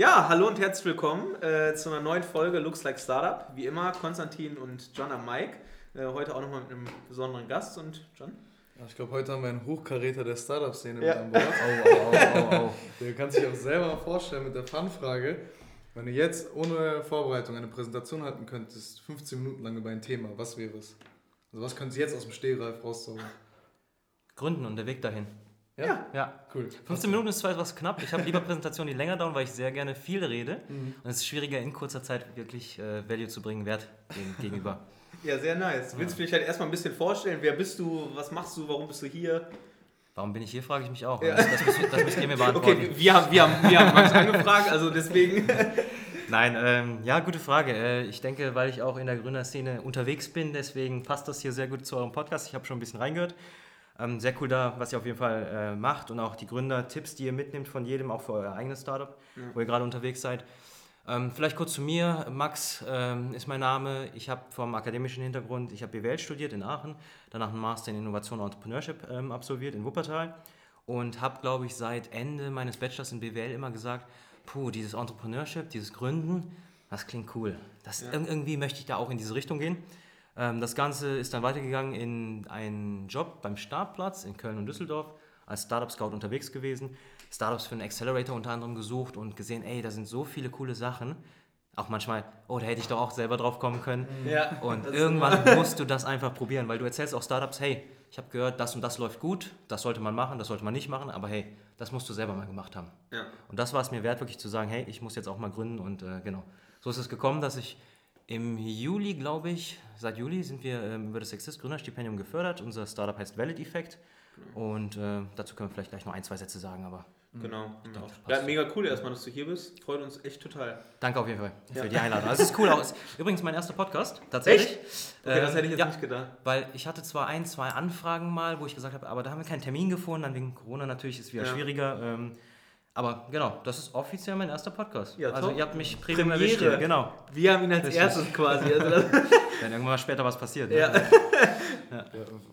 Ja, hallo und herzlich willkommen äh, zu einer neuen Folge Looks Like Startup. Wie immer, Konstantin und John am Mike. Äh, heute auch nochmal mit einem besonderen Gast und John. Ich glaube, heute haben wir einen Hochkaräter der Startup-Szene Ja. mit an Bord. Oh, oh, oh. Der kann sich auch selber mal vorstellen mit der Fun-Frage. Wenn du jetzt ohne Vorbereitung eine Präsentation halten könntest, 15 Minuten lang über ein Thema, was wäre es? Also was könntest du jetzt aus dem Stehgreif rauszaubern? Gründen und der Weg dahin. Ja. Ja. Cool. 15 Minuten ist zwar etwas knapp. Ich habe lieber Präsentationen, die länger dauern, weil ich sehr gerne viel rede. Mhm. Und es ist schwieriger, in kurzer Zeit wirklich äh, Value zu bringen, Wert dem gegenüber. Ja, sehr nice. Willst du dich halt erstmal ein bisschen vorstellen? Wer bist du? Was machst du? Warum bist du hier? Warum bin ich hier, frage ich mich auch. Ja. Das, das, müsst, das müsst ihr mir beantworten. Okay, wir haben, wir haben, wir haben Max angefragt, also deswegen. Nein, ähm, ja, gute Frage. Äh, ich denke, weil ich auch in der Gründerszene unterwegs bin, deswegen passt das hier sehr gut zu eurem Podcast. Ich habe schon ein bisschen reingehört. Ähm, sehr cool da, was ihr auf jeden Fall äh, macht und auch die Gründer-Tipps, die ihr mitnehmt von jedem, auch für euer eigenes Startup, wo ihr gerade unterwegs seid. Ähm, vielleicht kurz zu mir. Max ähm, ist mein Name. Ich habe vom akademischen Hintergrund, ich habe BWL studiert in Aachen, danach einen Master in Innovation und Entrepreneurship ähm, absolviert in Wuppertal und habe, glaube ich, seit Ende meines Bachelors in BWL immer gesagt, puh, dieses Entrepreneurship, dieses Gründen, das klingt cool. Das, Ja. ir- Irgendwie möchte ich da auch in diese Richtung gehen. Ähm, das Ganze ist dann weitergegangen in einen Job beim Startplatz in Köln und Düsseldorf, als Startup Scout unterwegs gewesen, Startups für einen Accelerator unter anderem gesucht und gesehen, ey, da sind so viele coole Sachen. Auch manchmal, oh, da hätte ich doch auch selber drauf kommen können. Ja, Und irgendwann musst du das einfach probieren, weil du erzählst auch Startups, hey, ich habe gehört, das und das läuft gut, das sollte man machen, das sollte man nicht machen, aber hey, das musst du selber mal gemacht haben. Ja. Und das war es mir wert, wirklich zu sagen, hey, ich muss jetzt auch mal gründen und äh, genau. So ist es gekommen, dass ich im Juli, glaube ich, seit Juli sind wir ähm, über das Exist Gründerstipendium gefördert. Unser Startup heißt Valid Effect und äh, dazu können wir vielleicht gleich noch ein, zwei Sätze sagen, aber Genau. genau. das passt. Ja, mega cool erstmal, dass du hier bist. Freut uns echt total. danke auf jeden Fall für Ja. die Einladung. Also es ist cool aus. Übrigens mein erster Podcast, tatsächlich. Okay, das Ähm, hätte ich jetzt ja. nicht gedacht. Weil ich hatte zwar ein, zwei Anfragen mal, wo ich gesagt habe, aber da haben wir keinen Termin gefunden, dann wegen Corona natürlich ist es wieder schwieriger. Ähm, aber genau, das ist offiziell mein erster Podcast. Ja, also top. ihr habt mich Premiere. hier, Genau. Wir haben ihn als Richtig. erstes quasi. Also Wenn irgendwann mal später was passiert. Ne? ja. Ja,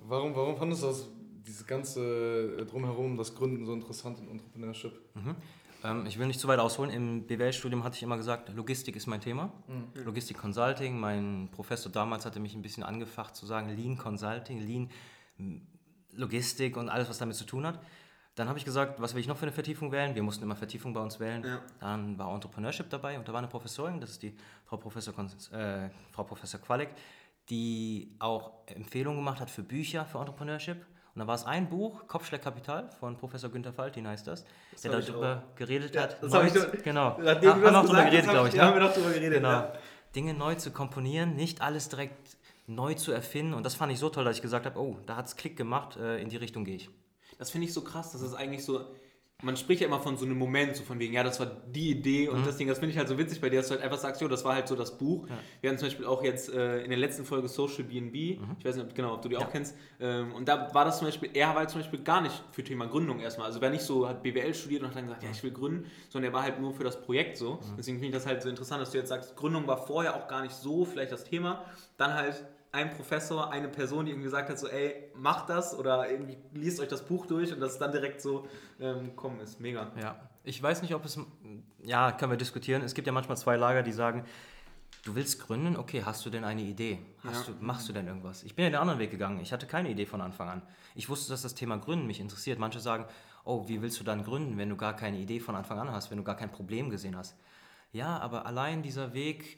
warum, warum fandest du das, dieses ganze äh, Drumherum, das Gründen so interessant in Entrepreneurship? Ähm, ich will nicht zu weit ausholen. Im BWL-Studium hatte ich immer gesagt, Logistik ist mein Thema. Logistik Consulting. Mein Professor damals hatte mich ein bisschen angefacht zu sagen, Lean Consulting, Lean Logistik und alles, was damit zu tun hat. Dann habe ich gesagt, was will ich noch für eine Vertiefung wählen? Wir mussten immer Vertiefung bei uns wählen. Ja. Dann war Entrepreneurship dabei und da war eine Professorin, das ist die Frau Professor, äh, Frau Professor Qualek, die auch Empfehlungen gemacht hat für Bücher für Entrepreneurship. Und da war es ein Buch, Kopfschlägkapital von Professor Günther Faltin heißt das, der hab ich darüber geredet Ja, hat. das hab ich doch- genau. Das haben wir auch drüber geredet, glaube ich. Ja, haben wir doch drüber geredet. Genau. Ja. Dinge neu zu komponieren, nicht alles direkt neu zu erfinden. Und das fand ich so toll, dass ich gesagt habe, oh, da hat es Klick gemacht, äh, in die Richtung gehe ich. Das finde ich so krass, dass es eigentlich so. Man spricht ja immer von so einem Moment, so von wegen, ja, das war die Idee und das Ding, das finde ich halt so witzig bei dir, dass du halt einfach sagst, jo, das war halt so das Buch. Wir hatten zum Beispiel auch jetzt äh, in der letzten Folge Social BNB, ich weiß nicht, ob, genau, ob du die auch kennst, ähm, und da war das zum Beispiel, er war halt zum Beispiel gar nicht für Thema Gründung erstmal, also wer nicht so, hat BWL studiert und hat dann gesagt, ja, ich will gründen, sondern er war halt nur für das Projekt so. Deswegen finde ich das halt so interessant, dass du jetzt sagst, Gründung war vorher auch gar nicht so vielleicht das Thema, dann halt ein Professor, eine Person, die ihm gesagt hat, so, ey, macht das oder irgendwie liest euch das Buch durch und dass es dann direkt so ähm, gekommen ist. Mega. Ja, ich weiß nicht, ob es, ja, können wir diskutieren. Es gibt ja manchmal zwei Lager, die sagen, du willst gründen, okay, hast du denn eine Idee? Hast Ja. du, machst du denn irgendwas? Ich bin ja den anderen Weg gegangen. Ich hatte keine Idee von Anfang an. Ich wusste, dass das Thema Gründen mich interessiert. Manche sagen, oh, wie willst du dann gründen, wenn du gar keine Idee von Anfang an hast, wenn du gar kein Problem gesehen hast? Ja, aber allein dieser Weg,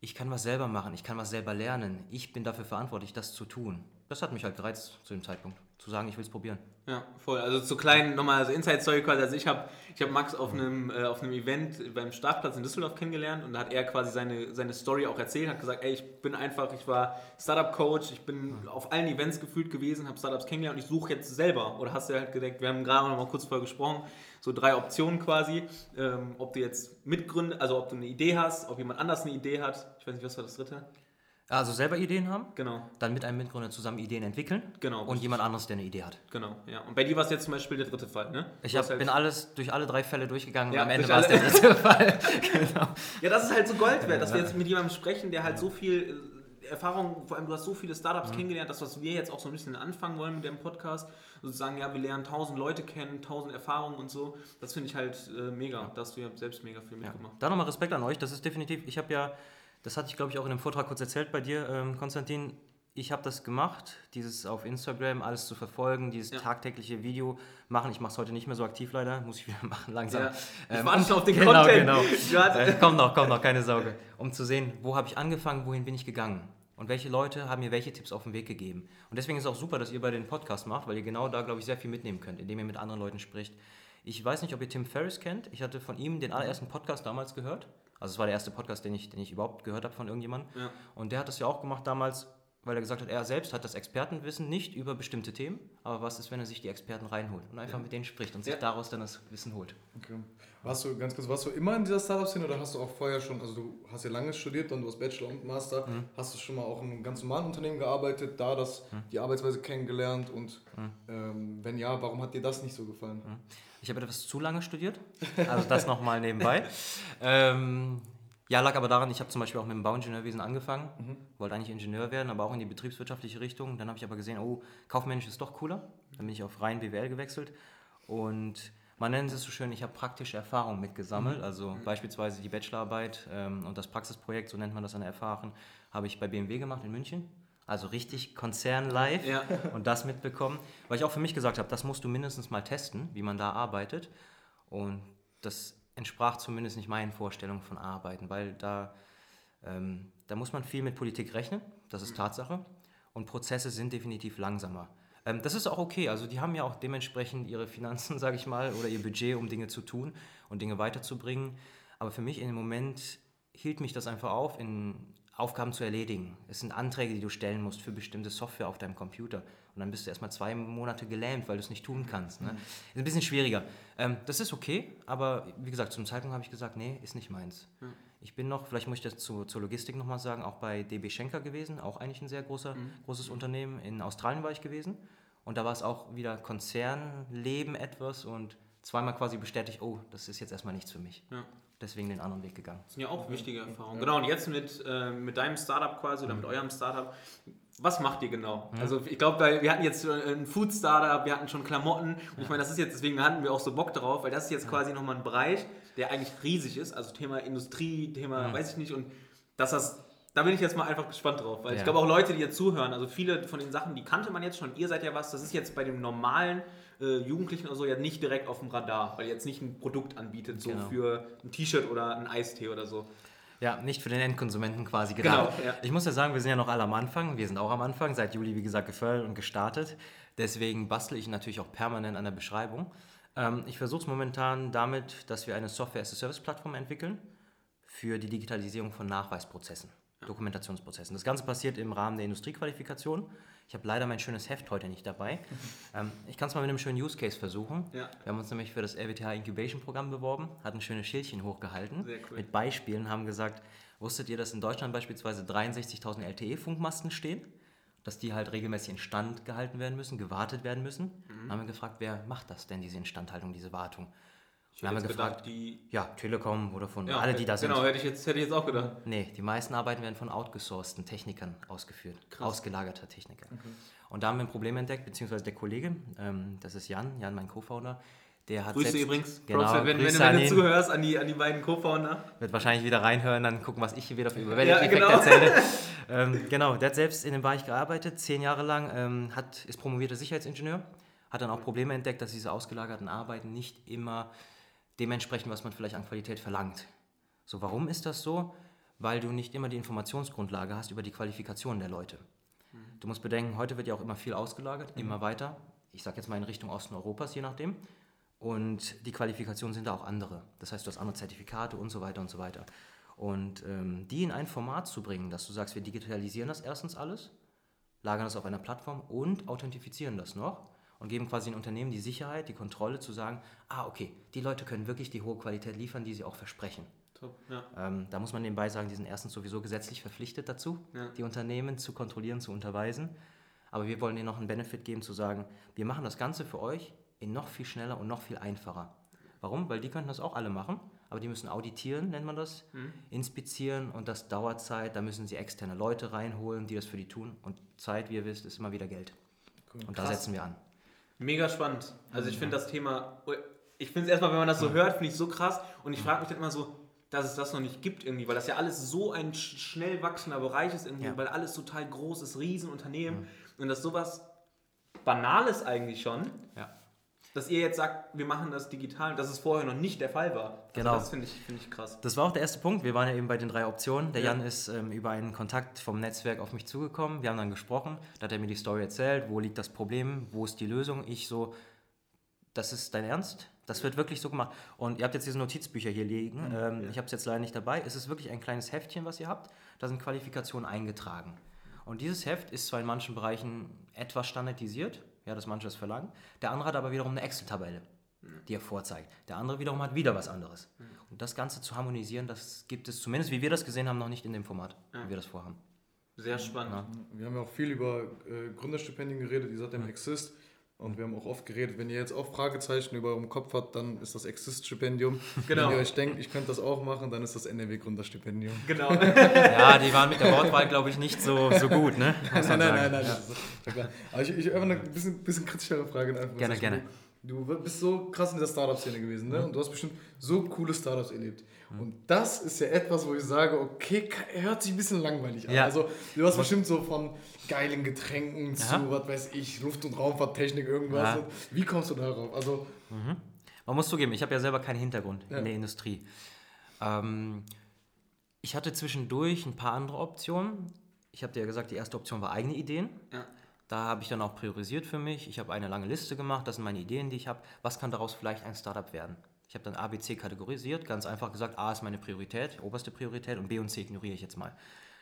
ich kann was selber machen, ich kann was selber lernen, ich bin dafür verantwortlich, das zu tun. Das hat mich halt gereizt zu dem Zeitpunkt, zu sagen, ich will es probieren. Ja, voll. Also zu kleinen, nochmal, also Inside-Story quasi. Also ich habe ich hab Max auf einem, äh, auf einem Event beim Startplatz in Düsseldorf kennengelernt und da hat er quasi seine, seine Story auch erzählt, hat gesagt, ey, ich bin einfach, ich war Startup-Coach, ich bin auf allen Events gefühlt gewesen, habe Startups kennengelernt und ich suche jetzt selber. Oder hast du halt gedacht, wir haben gerade noch mal kurz vorher gesprochen, so drei Optionen quasi, ähm, ob du jetzt mitgründest, also ob du eine Idee hast, ob jemand anders eine Idee hat. Ich weiß nicht, was war das dritte? Also selber Ideen haben, Genau, dann mit einem Mitgründer zusammen Ideen entwickeln genau. und jemand anderes, der eine Idee hat. Genau, ja. Und bei dir war es jetzt zum Beispiel der dritte Fall, ne? Ich hab, halt- bin alles durch alle drei Fälle durchgegangen Ja, und am Ende war es der dritte Fall. genau. Ja, das ist halt so Gold wert, dass wir jetzt mit jemandem sprechen, der halt so viel, Erfahrung, vor allem du hast so viele Startups mhm. kennengelernt, das, was wir jetzt auch so ein bisschen anfangen wollen mit dem Podcast, sozusagen, ja, wir lernen tausend Leute kennen, tausend Erfahrungen und so, das finde ich halt äh, mega, ja. da hast du ja selbst mega viel mitgemacht. Ja. Da nochmal Respekt an euch, das ist definitiv, ich habe ja, das hatte ich glaube ich auch in einem Vortrag kurz erzählt bei dir, ähm, Konstantin, ich habe das gemacht, dieses auf Instagram alles zu verfolgen, dieses ja. tagtägliche Video machen. Ich mache es heute nicht mehr so aktiv leider, muss ich wieder machen langsam. Ja. Ich ähm, warte schon auf den genau, Content. Genau. äh, kommt noch, kommt noch, keine Sorge. Um zu sehen, wo habe ich angefangen, wohin bin ich gegangen und welche Leute haben mir welche Tipps auf den Weg gegeben. Und deswegen ist es auch super, dass ihr bei den Podcast macht, weil ihr genau da, glaube ich, sehr viel mitnehmen könnt, indem ihr mit anderen Leuten spricht. Ich weiß nicht, ob ihr Tim Ferriss kennt. Ich hatte von ihm den allerersten Podcast damals gehört. Also es war der erste Podcast, den ich, den ich überhaupt gehört habe von irgendjemandem. Ja. Und der hat das ja auch gemacht damals weil er gesagt hat, er selbst hat das Expertenwissen nicht über bestimmte Themen, aber was ist, wenn er sich die Experten reinholt und einfach ja. mit denen spricht und sich ja. daraus dann das Wissen holt. Okay. Warst du, ganz kurz, warst du immer in dieser Startup-Szene oder hast du auch vorher schon, also du hast ja lange studiert und du hast Bachelor und Master, mhm. hast du schon mal auch in einem ganz normalen Unternehmen gearbeitet, da das, mhm. die Arbeitsweise kennengelernt und mhm. ähm, wenn ja, warum hat dir das nicht so gefallen? Mhm. Ich habe etwas zu lange studiert, also das nochmal nebenbei. ähm, ja, lag aber daran, ich habe zum Beispiel auch mit dem Bauingenieurwesen angefangen, mhm. wollte eigentlich Ingenieur werden, aber auch in die betriebswirtschaftliche Richtung. Dann habe ich aber gesehen, oh, kaufmännisch ist doch cooler. Dann bin ich auf rein BWL gewechselt und man nennt es so schön, ich habe praktische Erfahrung mitgesammelt. Mhm. Also mhm. beispielsweise die Bachelorarbeit ähm, und das Praxisprojekt, so nennt man das an Erfahren, habe ich bei BMW gemacht in München. Also richtig Konzern live ja. und das mitbekommen, weil ich auch für mich gesagt habe, das musst du mindestens mal testen, wie man da arbeitet. Und das entsprach zumindest nicht meinen Vorstellungen von Arbeiten, weil da, ähm, da muss man viel mit Politik rechnen, das ist Tatsache, und Prozesse sind definitiv langsamer. Ähm, das ist auch okay, also die haben ja auch dementsprechend ihre Finanzen, sage ich mal, oder ihr Budget, um Dinge zu tun und Dinge weiterzubringen. Aber für mich in dem Moment hielt mich das einfach auf, in Aufgaben zu erledigen. Es sind Anträge, die du stellen musst für bestimmte Software auf deinem Computer. Und dann bist du erstmal zwei Monate gelähmt, weil du es nicht tun kannst. Ne? Mhm. Ist ein bisschen schwieriger. Ähm, das ist okay, aber wie gesagt, zum Zeitpunkt habe ich gesagt, nee, ist nicht meins. Mhm. Ich bin noch, vielleicht muss ich das zu, zur Logistik nochmal sagen, auch bei DB Schenker gewesen, auch eigentlich ein sehr großer, mhm. großes Unternehmen. In Australien war ich gewesen. Und da war es auch wieder Konzernleben etwas und zweimal quasi bestätigt, oh, das ist jetzt erstmal nichts für mich. Ja deswegen den anderen Weg gegangen. Das sind ja auch wichtige Erfahrungen. Genau, und jetzt mit, äh, mit deinem Startup quasi oder mit mhm. eurem Startup, was macht ihr genau? Mhm. Also ich glaube, wir hatten jetzt ein Food Startup, wir hatten schon Klamotten und ich meine, das ist jetzt, deswegen hatten wir auch so Bock drauf, weil das ist jetzt quasi nochmal ein Bereich, der eigentlich riesig ist, also Thema Industrie, Thema, weiß ich nicht, und dass das da bin ich jetzt mal einfach gespannt drauf, weil ja. ich glaube auch Leute, die jetzt zuhören, also viele von den Sachen, die kannte man jetzt schon, ihr seid ja was, das ist jetzt bei dem normalen äh, Jugendlichen oder so ja nicht direkt auf dem Radar, weil ihr jetzt nicht ein Produkt anbietet, so genau. für ein T-Shirt oder ein Eistee oder so. Ja, nicht für den Endkonsumenten quasi gedacht. Genau, ja. Ich muss ja sagen, wir sind ja noch alle am Anfang. Wir sind auch am Anfang, seit Juli, wie gesagt, gefördert und gestartet. Deswegen bastle ich natürlich auch permanent an der Beschreibung. Ähm, ich versuche es momentan damit, dass wir eine Software-as-a-Service-Plattform entwickeln für die Digitalisierung von Nachweisprozessen. Dokumentationsprozessen. Das Ganze passiert im Rahmen der Industriequalifikation. Ich habe leider mein schönes Heft heute nicht dabei. ähm, ich kann es mal mit einem schönen Use Case versuchen. Ja. Wir haben uns nämlich für das RWTH Incubation Programm beworben, hatten ein schönes Schildchen hochgehalten cool. mit Beispielen, haben gesagt, wusstet ihr, dass in Deutschland beispielsweise 63.000 LTE-Funkmasten stehen? Dass die halt regelmäßig instand gehalten werden müssen, gewartet werden müssen. Mhm. Haben wir gefragt, wer macht das denn, diese Instandhaltung, diese Wartung? Ich haben wir gefragt, die. Ja, Telekom, Vodafone, ja, alle, die da sind. Genau, hätte ich, jetzt, hätte ich jetzt auch gedacht. Nee, die meisten Arbeiten werden von outgesourcten Technikern ausgeführt. Krass. Ausgelagerter Techniker. Und da haben wir ein Problem entdeckt, beziehungsweise der Kollege, ähm, das ist Jan, Jan, mein Co-Founder, der hat Grüße selbst, übrigens, genau, Props, wenn, Grüße wenn, wenn, du zuhörst an die, an die beiden Co-Founder. Wird wahrscheinlich wieder reinhören, dann gucken, was ich hier wieder für Überwältigungseffekt ja, genau. erzähle. ähm, genau, der hat selbst in dem Bereich gearbeitet, zehn Jahre lang, ähm, hat, ist promovierter Sicherheitsingenieur, hat dann auch Probleme entdeckt, dass diese ausgelagerten Arbeiten nicht immer dementsprechend, was man vielleicht an Qualität verlangt. So, warum ist das so? Weil du nicht immer die Informationsgrundlage hast über die Qualifikation der Leute. Du musst bedenken, heute wird ja auch immer viel ausgelagert, mhm. immer weiter. Ich sage jetzt mal in Richtung Osten Europas, je nachdem. Und die Qualifikationen sind da auch andere. Das heißt, du hast andere Zertifikate und so weiter und so weiter. Und ähm, die in ein Format zu bringen, dass du sagst, wir digitalisieren das erstens alles, lagern das auf einer Plattform und authentifizieren das noch und geben quasi den Unternehmen die Sicherheit, die Kontrolle zu sagen, ah, okay, die Leute können wirklich die hohe Qualität liefern, die sie auch versprechen. Top, ja. ähm, da muss man nebenbei sagen, die sind erstens sowieso gesetzlich verpflichtet dazu, ja. die Unternehmen zu kontrollieren, zu unterweisen. Aber wir wollen ihnen noch einen Benefit geben, zu sagen, wir machen das Ganze für euch in noch viel schneller und noch viel einfacher. Warum? Weil die könnten das auch alle machen, aber die müssen auditieren, nennt man das, Mhm. inspizieren und das dauert Zeit. Da müssen sie externe Leute reinholen, die das für die tun. Und Zeit, wie ihr wisst, ist immer wieder Geld. Und da Krass. setzen wir an. Mega spannend. Also ich finde das Thema, ich finde es erstmal, wenn man das so hört, finde ich so krass. Und ich frage mich dann immer so, dass es das noch nicht gibt irgendwie, weil das ja alles so ein sch- schnell wachsender Bereich ist irgendwie, Ja. weil alles total groß ist, Riesenunternehmen. Und dass sowas Banales eigentlich schon, Ja. Dass ihr jetzt sagt, wir machen das digital dass es vorher noch nicht der Fall war. Also Genau. Das finde ich, finde ich krass. Das war auch der erste Punkt. Wir waren ja eben bei den drei Optionen. Der Ja. Jan ist ähm, über einen Kontakt vom Netzwerk auf mich zugekommen. Wir haben dann gesprochen. Da hat er mir die Story erzählt. Wo liegt das Problem? Wo ist die Lösung? Ich so, das ist dein Ernst? Das wird wirklich so gemacht. Und ihr habt jetzt diese Notizbücher hier liegen. Ähm, Ich habe es jetzt leider nicht dabei. Es ist wirklich ein kleines Heftchen, was ihr habt. Da sind Qualifikationen eingetragen. Und dieses Heft ist zwar in manchen Bereichen etwas standardisiert, ja, dass manche das verlangen. Der andere hat aber wiederum eine Excel-Tabelle, die er vorzeigt. Der andere wiederum hat wieder was anderes. Und das Ganze zu harmonisieren, das gibt es zumindest, wie wir das gesehen haben, noch nicht in dem Format, wie wir das vorhaben. Sehr spannend. Ja. Wir haben ja auch viel über äh, Gründerstipendien geredet, die seitdem Exist. Und wir haben auch oft geredet, wenn ihr jetzt auch Fragezeichen über eurem Kopf habt, dann ist das Exist-Stipendium. Genau. Wenn ihr euch denkt, ich könnte das auch machen, dann ist das NRW-Gründerstipendium. Genau. Ja, die waren mit der Wortwahl, glaube ich, nicht so, so gut, ne? Nein, nein, nein, nein. Klar. Aber ich, ich habe eine bisschen, bisschen kritischere Frage. Gerne, gerne. Du, bist so krass in dieser Startup-Szene gewesen, ne? Und du hast bestimmt so coole Startups erlebt. Und das ist ja etwas, wo ich sage, okay, ka- hört sich ein bisschen langweilig an. Ja. Also du hast bestimmt so von geilen Getränken zu, Aha. was weiß ich, Luft- und Raumfahrttechnik, irgendwas. Ja. Wie kommst du darauf? Also, Man muss zugeben, ich habe ja selber keinen Hintergrund Ja. in der Industrie. Ähm, ich hatte zwischendurch ein paar andere Optionen. Ich habe dir ja gesagt, die erste Option war eigene Ideen. Ja. Da habe ich dann auch priorisiert für mich. Ich habe eine lange Liste gemacht, das sind meine Ideen, die ich habe. Was kann daraus vielleicht ein Startup werden? Ich habe dann A, B, C kategorisiert, ganz einfach gesagt, A ist meine Priorität, oberste Priorität und B und C ignoriere ich jetzt mal.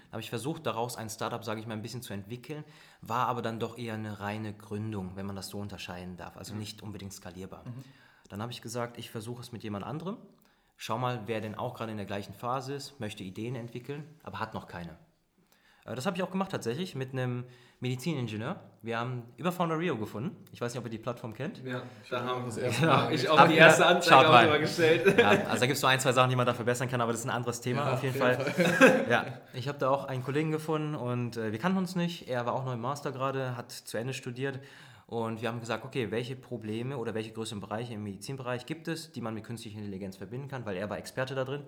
Dann habe ich versucht, daraus ein Startup, sage ich mal, ein bisschen zu entwickeln, war aber dann doch eher eine reine Gründung, wenn man das so unterscheiden darf, also nicht unbedingt skalierbar. Dann habe ich gesagt, ich versuche es mit jemand anderem, schau mal, wer denn auch gerade in der gleichen Phase ist, möchte Ideen entwickeln, aber hat noch keine. Äh, Das habe ich auch gemacht tatsächlich mit einem Mediziningenieur. Wir haben über Founder Rio gefunden. Ich weiß nicht, ob ihr die Plattform kennt. Ja, da haben das erste genau. Mal. ich auch Habt die erste Anzeige auch drüber gestellt. Ja, also da gibt es so ein, zwei Sachen, die man da verbessern kann, aber das ist ein anderes Thema Ja, auf jeden Fall. jeden Ja, ich habe da auch einen Kollegen gefunden und äh, wir kannten uns nicht. Er war auch noch im Master gerade, hat zu Ende studiert und wir haben gesagt, okay, welche Probleme oder welche größeren Bereiche im Medizinbereich gibt es, die man mit künstlicher Intelligenz verbinden kann, weil er war Experte da drin.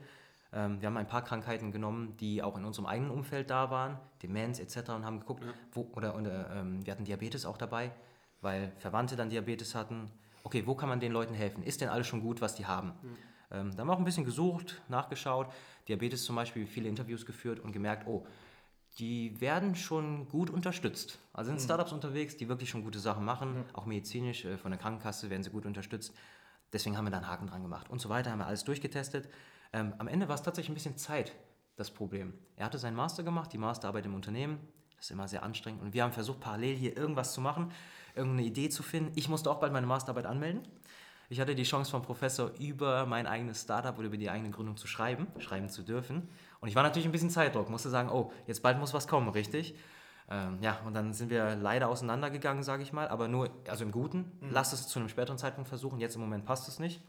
Ähm, wir haben ein paar Krankheiten genommen, die auch in unserem eigenen Umfeld da waren, Demenz etc. und haben geguckt, wo, oder, oder ähm, wir hatten Diabetes auch dabei, weil Verwandte dann Diabetes hatten. Okay, wo kann man den Leuten helfen? Ist denn alles schon gut, was die haben? Ähm, dann haben wir auch ein bisschen gesucht, nachgeschaut, Diabetes zum Beispiel, viele Interviews geführt und gemerkt, oh, die werden schon gut unterstützt. Also sind Startups unterwegs, die wirklich schon gute Sachen machen, auch medizinisch, äh, von der Krankenkasse werden sie gut unterstützt. Deswegen haben wir da einen Haken dran gemacht und so weiter, haben wir alles durchgetestet. Ähm, am Ende war es tatsächlich ein bisschen Zeit, das Problem. Er hatte seinen Master gemacht, die Masterarbeit im Unternehmen, das ist immer sehr anstrengend und wir haben versucht, parallel hier irgendwas zu machen, irgendeine Idee zu finden. Ich musste auch bald meine Masterarbeit anmelden. Ich hatte die Chance vom Professor über mein eigenes Startup oder über die eigene Gründung zu schreiben, schreiben zu dürfen. Und ich war natürlich ein bisschen Zeitdruck, musste sagen, oh, jetzt bald muss was kommen, richtig? Ähm, ja, und dann sind wir leider auseinandergegangen, sage ich mal, aber nur, also im Guten, lass es zu einem späteren Zeitpunkt versuchen, jetzt im Moment passt es nicht.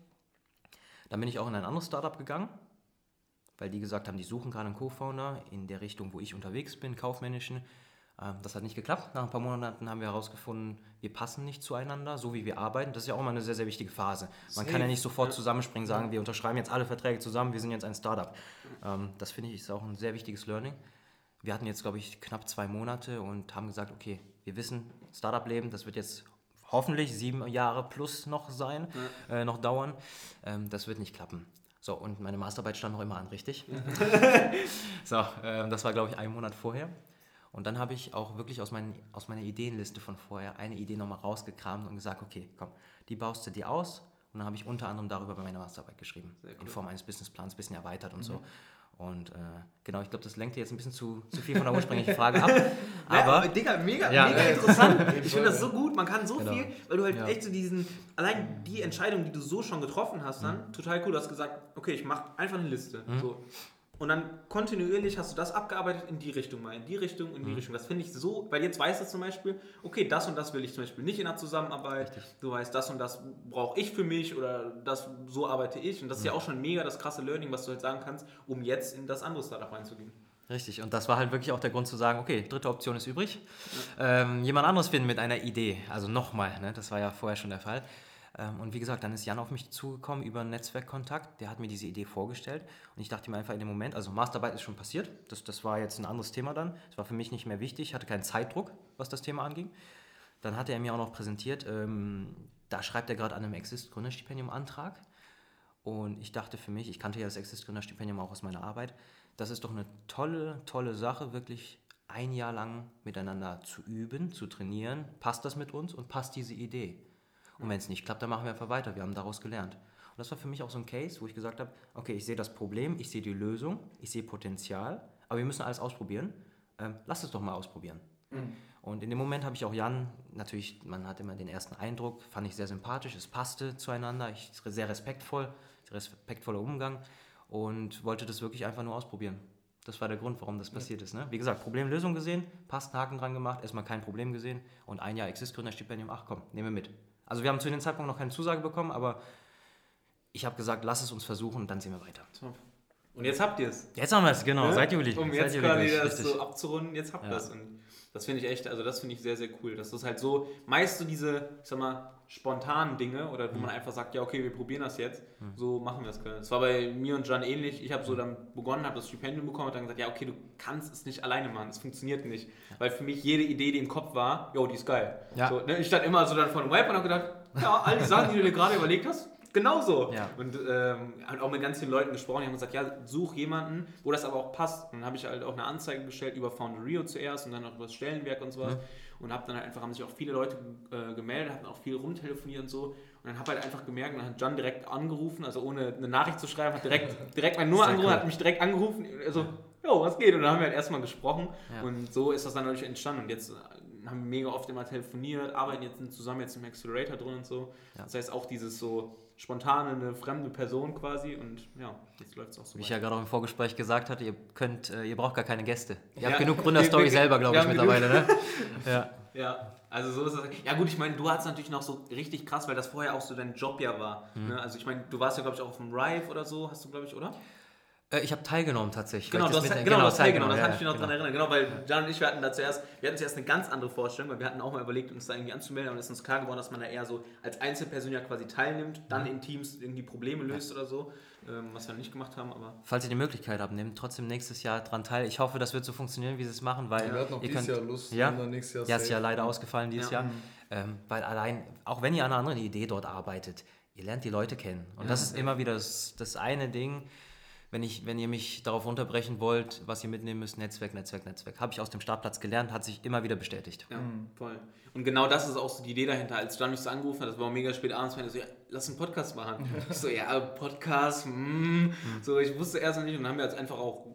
Dann bin ich auch in ein anderes Startup gegangen, weil die gesagt haben, die suchen gerade einen Co-Founder in der Richtung, wo ich unterwegs bin, kaufmännischen. Ähm, Das hat nicht geklappt. Nach ein paar Monaten haben wir herausgefunden, wir passen nicht zueinander, so wie wir arbeiten. Das ist ja auch mal eine sehr, sehr wichtige Phase. Man kann ja nicht sofort zusammenspringen, sagen, wir unterschreiben jetzt alle Verträge zusammen, wir sind jetzt ein Startup. Ähm, Das finde ich ist auch ein sehr wichtiges Learning. Wir hatten jetzt, glaube ich, knapp zwei Monate und haben gesagt, okay, wir wissen, Startup-Leben, das wird jetzt hoffentlich sieben Jahre plus noch sein, äh, noch dauern. Ähm, das wird nicht klappen. So, und meine Masterarbeit stand noch immer an, richtig? so, ähm, das war, glaube ich, ein Monat vorher. Und dann habe ich auch wirklich aus, meinen, aus meiner Ideenliste von vorher eine Idee nochmal rausgekramt und gesagt, okay, komm, die baust du dir aus. Und dann habe ich unter anderem darüber meine Masterarbeit geschrieben. In Form eines Businessplans, ein bisschen erweitert und so. Und äh, genau, ich glaube, das lenkt jetzt ein bisschen zu, zu viel von der ursprünglichen Frage ab. Aber ja, Digga, mega, Ja. mega interessant. Ich finde das so gut. Man kann so Genau. viel, weil du halt Ja. echt so diesen, allein die Entscheidung, die du so schon getroffen hast, Mhm. dann total cool. Du hast gesagt, okay, ich mache einfach eine Liste. So. Und dann kontinuierlich hast du das abgearbeitet in die Richtung mal, in die Richtung, in die Mhm. Richtung. Das finde ich so, weil jetzt weißt du zum Beispiel, okay, das und das will ich zum Beispiel nicht in der Zusammenarbeit. Du weißt, das und das brauche ich für mich oder das so arbeite ich. Und das ist Mhm. ja auch schon mega das krasse Learning, was du halt sagen kannst, um jetzt in das andere Startup reinzugehen. Richtig, und das war halt wirklich auch der Grund zu sagen, okay, dritte Option ist übrig. Ähm, jemand anderes finden mit einer Idee, also nochmal, ne, das war ja vorher schon der Fall. Ähm, und wie gesagt, dann ist Jan auf mich zugekommen über einen Netzwerkkontakt, der hat mir diese Idee vorgestellt und ich dachte mir einfach in dem Moment, also Masterarbeit ist schon passiert, das, das war jetzt ein anderes Thema dann, das war für mich nicht mehr wichtig, ich hatte keinen Zeitdruck, was das Thema anging. Dann hat er mir auch noch präsentiert, ähm, da schreibt er gerade an einem Exist-Gründerstipendium Antrag und ich dachte für mich, ich kannte ja das Exist-Gründerstipendium auch aus meiner Arbeit, das ist doch eine tolle, tolle Sache, wirklich ein Jahr lang miteinander zu üben, zu trainieren. Passt das mit uns und passt diese Idee? Und wenn es nicht klappt, dann machen wir einfach weiter. Wir haben daraus gelernt. Und das war für mich auch so ein Case, wo ich gesagt habe, okay, ich sehe das Problem, ich sehe die Lösung, ich sehe Potenzial, aber wir müssen alles ausprobieren. Ähm, lass es doch mal ausprobieren. Und in dem Moment habe ich auch Jan, natürlich, man hat immer den ersten Eindruck, fand ich sehr sympathisch, es passte zueinander, ich, sehr respektvoll, respektvoller Umgang und wollte das wirklich einfach nur ausprobieren. Das war der Grund, warum das passiert ist. Ne? Wie gesagt, Problemlösung gesehen, passt, Haken dran gemacht, erstmal kein Problem gesehen und ein Jahr Exist-Gründerstipendium, ach komm, nehmen wir mit. Also wir haben zu dem Zeitpunkt noch keine Zusage bekommen, aber ich habe gesagt, lass es uns versuchen und dann sehen wir weiter. Top. Und jetzt habt ihr es. Jetzt haben wir es, genau, Ne? seit Juli. Um jetzt quasi das richtig. so abzurunden, jetzt habt ihr Ja. das. Und das finde ich echt, also das finde ich sehr, sehr cool. Dass das halt so, meist so diese, ich sag mal, spontanen Dinge oder wo Mhm. man einfach sagt, ja, okay, wir probieren das jetzt, so machen wir es. Das war bei mir und John ähnlich. Ich habe Mhm. so dann begonnen, habe das Stipendium bekommen und dann gesagt, ja, okay, du kannst es nicht alleine machen, es funktioniert nicht. Weil für mich jede Idee, die im Kopf war, jo, die ist geil. Ja. So, ne, ich stand immer so dann vor dem Web und habe gedacht, ja, all die Sachen, die du dir gerade überlegt hast, genauso. Ja. Und ähm, halt auch mit ganz vielen Leuten gesprochen, die haben gesagt, ja, such jemanden, wo das aber auch passt. Und dann habe ich halt auch eine Anzeige gestellt über Founderio zuerst und dann auch über das Stellenwerk und sowas. Und habe dann halt einfach, haben sich auch viele Leute äh, gemeldet, haben auch viel rumtelefoniert und so. Und dann habe halt einfach gemerkt, und dann hat John direkt angerufen, also ohne eine Nachricht zu schreiben, hat direkt, direkt meine Nummer angerufen, cool. hat mich direkt angerufen, also, jo, was geht? Und dann haben wir halt erstmal gesprochen Ja. und so ist das dann natürlich entstanden. Und jetzt äh, haben wir mega oft immer telefoniert, arbeiten jetzt zusammen jetzt im Accelerator drin und so. Ja. Das heißt auch dieses so spontane, eine fremde Person quasi und ja, jetzt läuft es auch so Wie ich weiter. ja gerade auch im Vorgespräch gesagt hatte, ihr könnt, äh, ihr braucht gar keine Gäste. Ihr Ja. habt genug Gründerstory selber, glaube ich, mittlerweile, ne? Ja. Ja, also so ist es. Ja gut, ich meine, du hattest natürlich noch so richtig krass, weil das vorher auch so dein Job ja war. Mhm. Ne? Also ich meine, du warst ja glaube ich auch auf dem Rive oder so, hast du glaube ich, oder? Äh, ich habe teilgenommen tatsächlich. Genau, du hast, genau, mit- du hast teilgenommen, das ja, kann ich mich noch genau. dran erinnern. Genau, weil Jan und ich, wir hatten da zuerst, wir hatten zuerst eine ganz andere Vorstellung, weil wir hatten auch mal überlegt, uns da irgendwie anzumelden, aber es ist uns klar geworden, dass man da eher so als Einzelperson ja quasi teilnimmt, dann in Teams irgendwie Probleme löst oder so, ähm, was wir nicht gemacht haben, aber Falls ihr die Möglichkeit habt, nehmt trotzdem nächstes Jahr dran teil. Ich hoffe, das wird so funktionieren, wie sie es machen, weil Wir hatten auch ihr dieses könnt, Jahr Lust, Ja, und dann nächstes Jahr ja, ist ja leider ausgefallen dieses Ja. Jahr. Ähm, weil allein, auch wenn ihr an einer anderen Idee dort arbeitet, ihr lernt die Leute kennen. Und das ist immer wieder das, das eine Ding, wenn, ich, wenn ihr mich darauf runterbrechen wollt, was ihr mitnehmen müsst, Netzwerk, Netzwerk, Netzwerk. Habe ich aus dem Startplatz gelernt, hat sich immer wieder bestätigt. Ja, voll. Und genau das ist auch so die Idee dahinter. Als John mich so angerufen hat, das war auch mega spät abends, meinte so, ja, lass einen Podcast machen. Ich so, ja, Podcast, mm. so, ich wusste erst noch nicht und dann haben wir jetzt einfach auch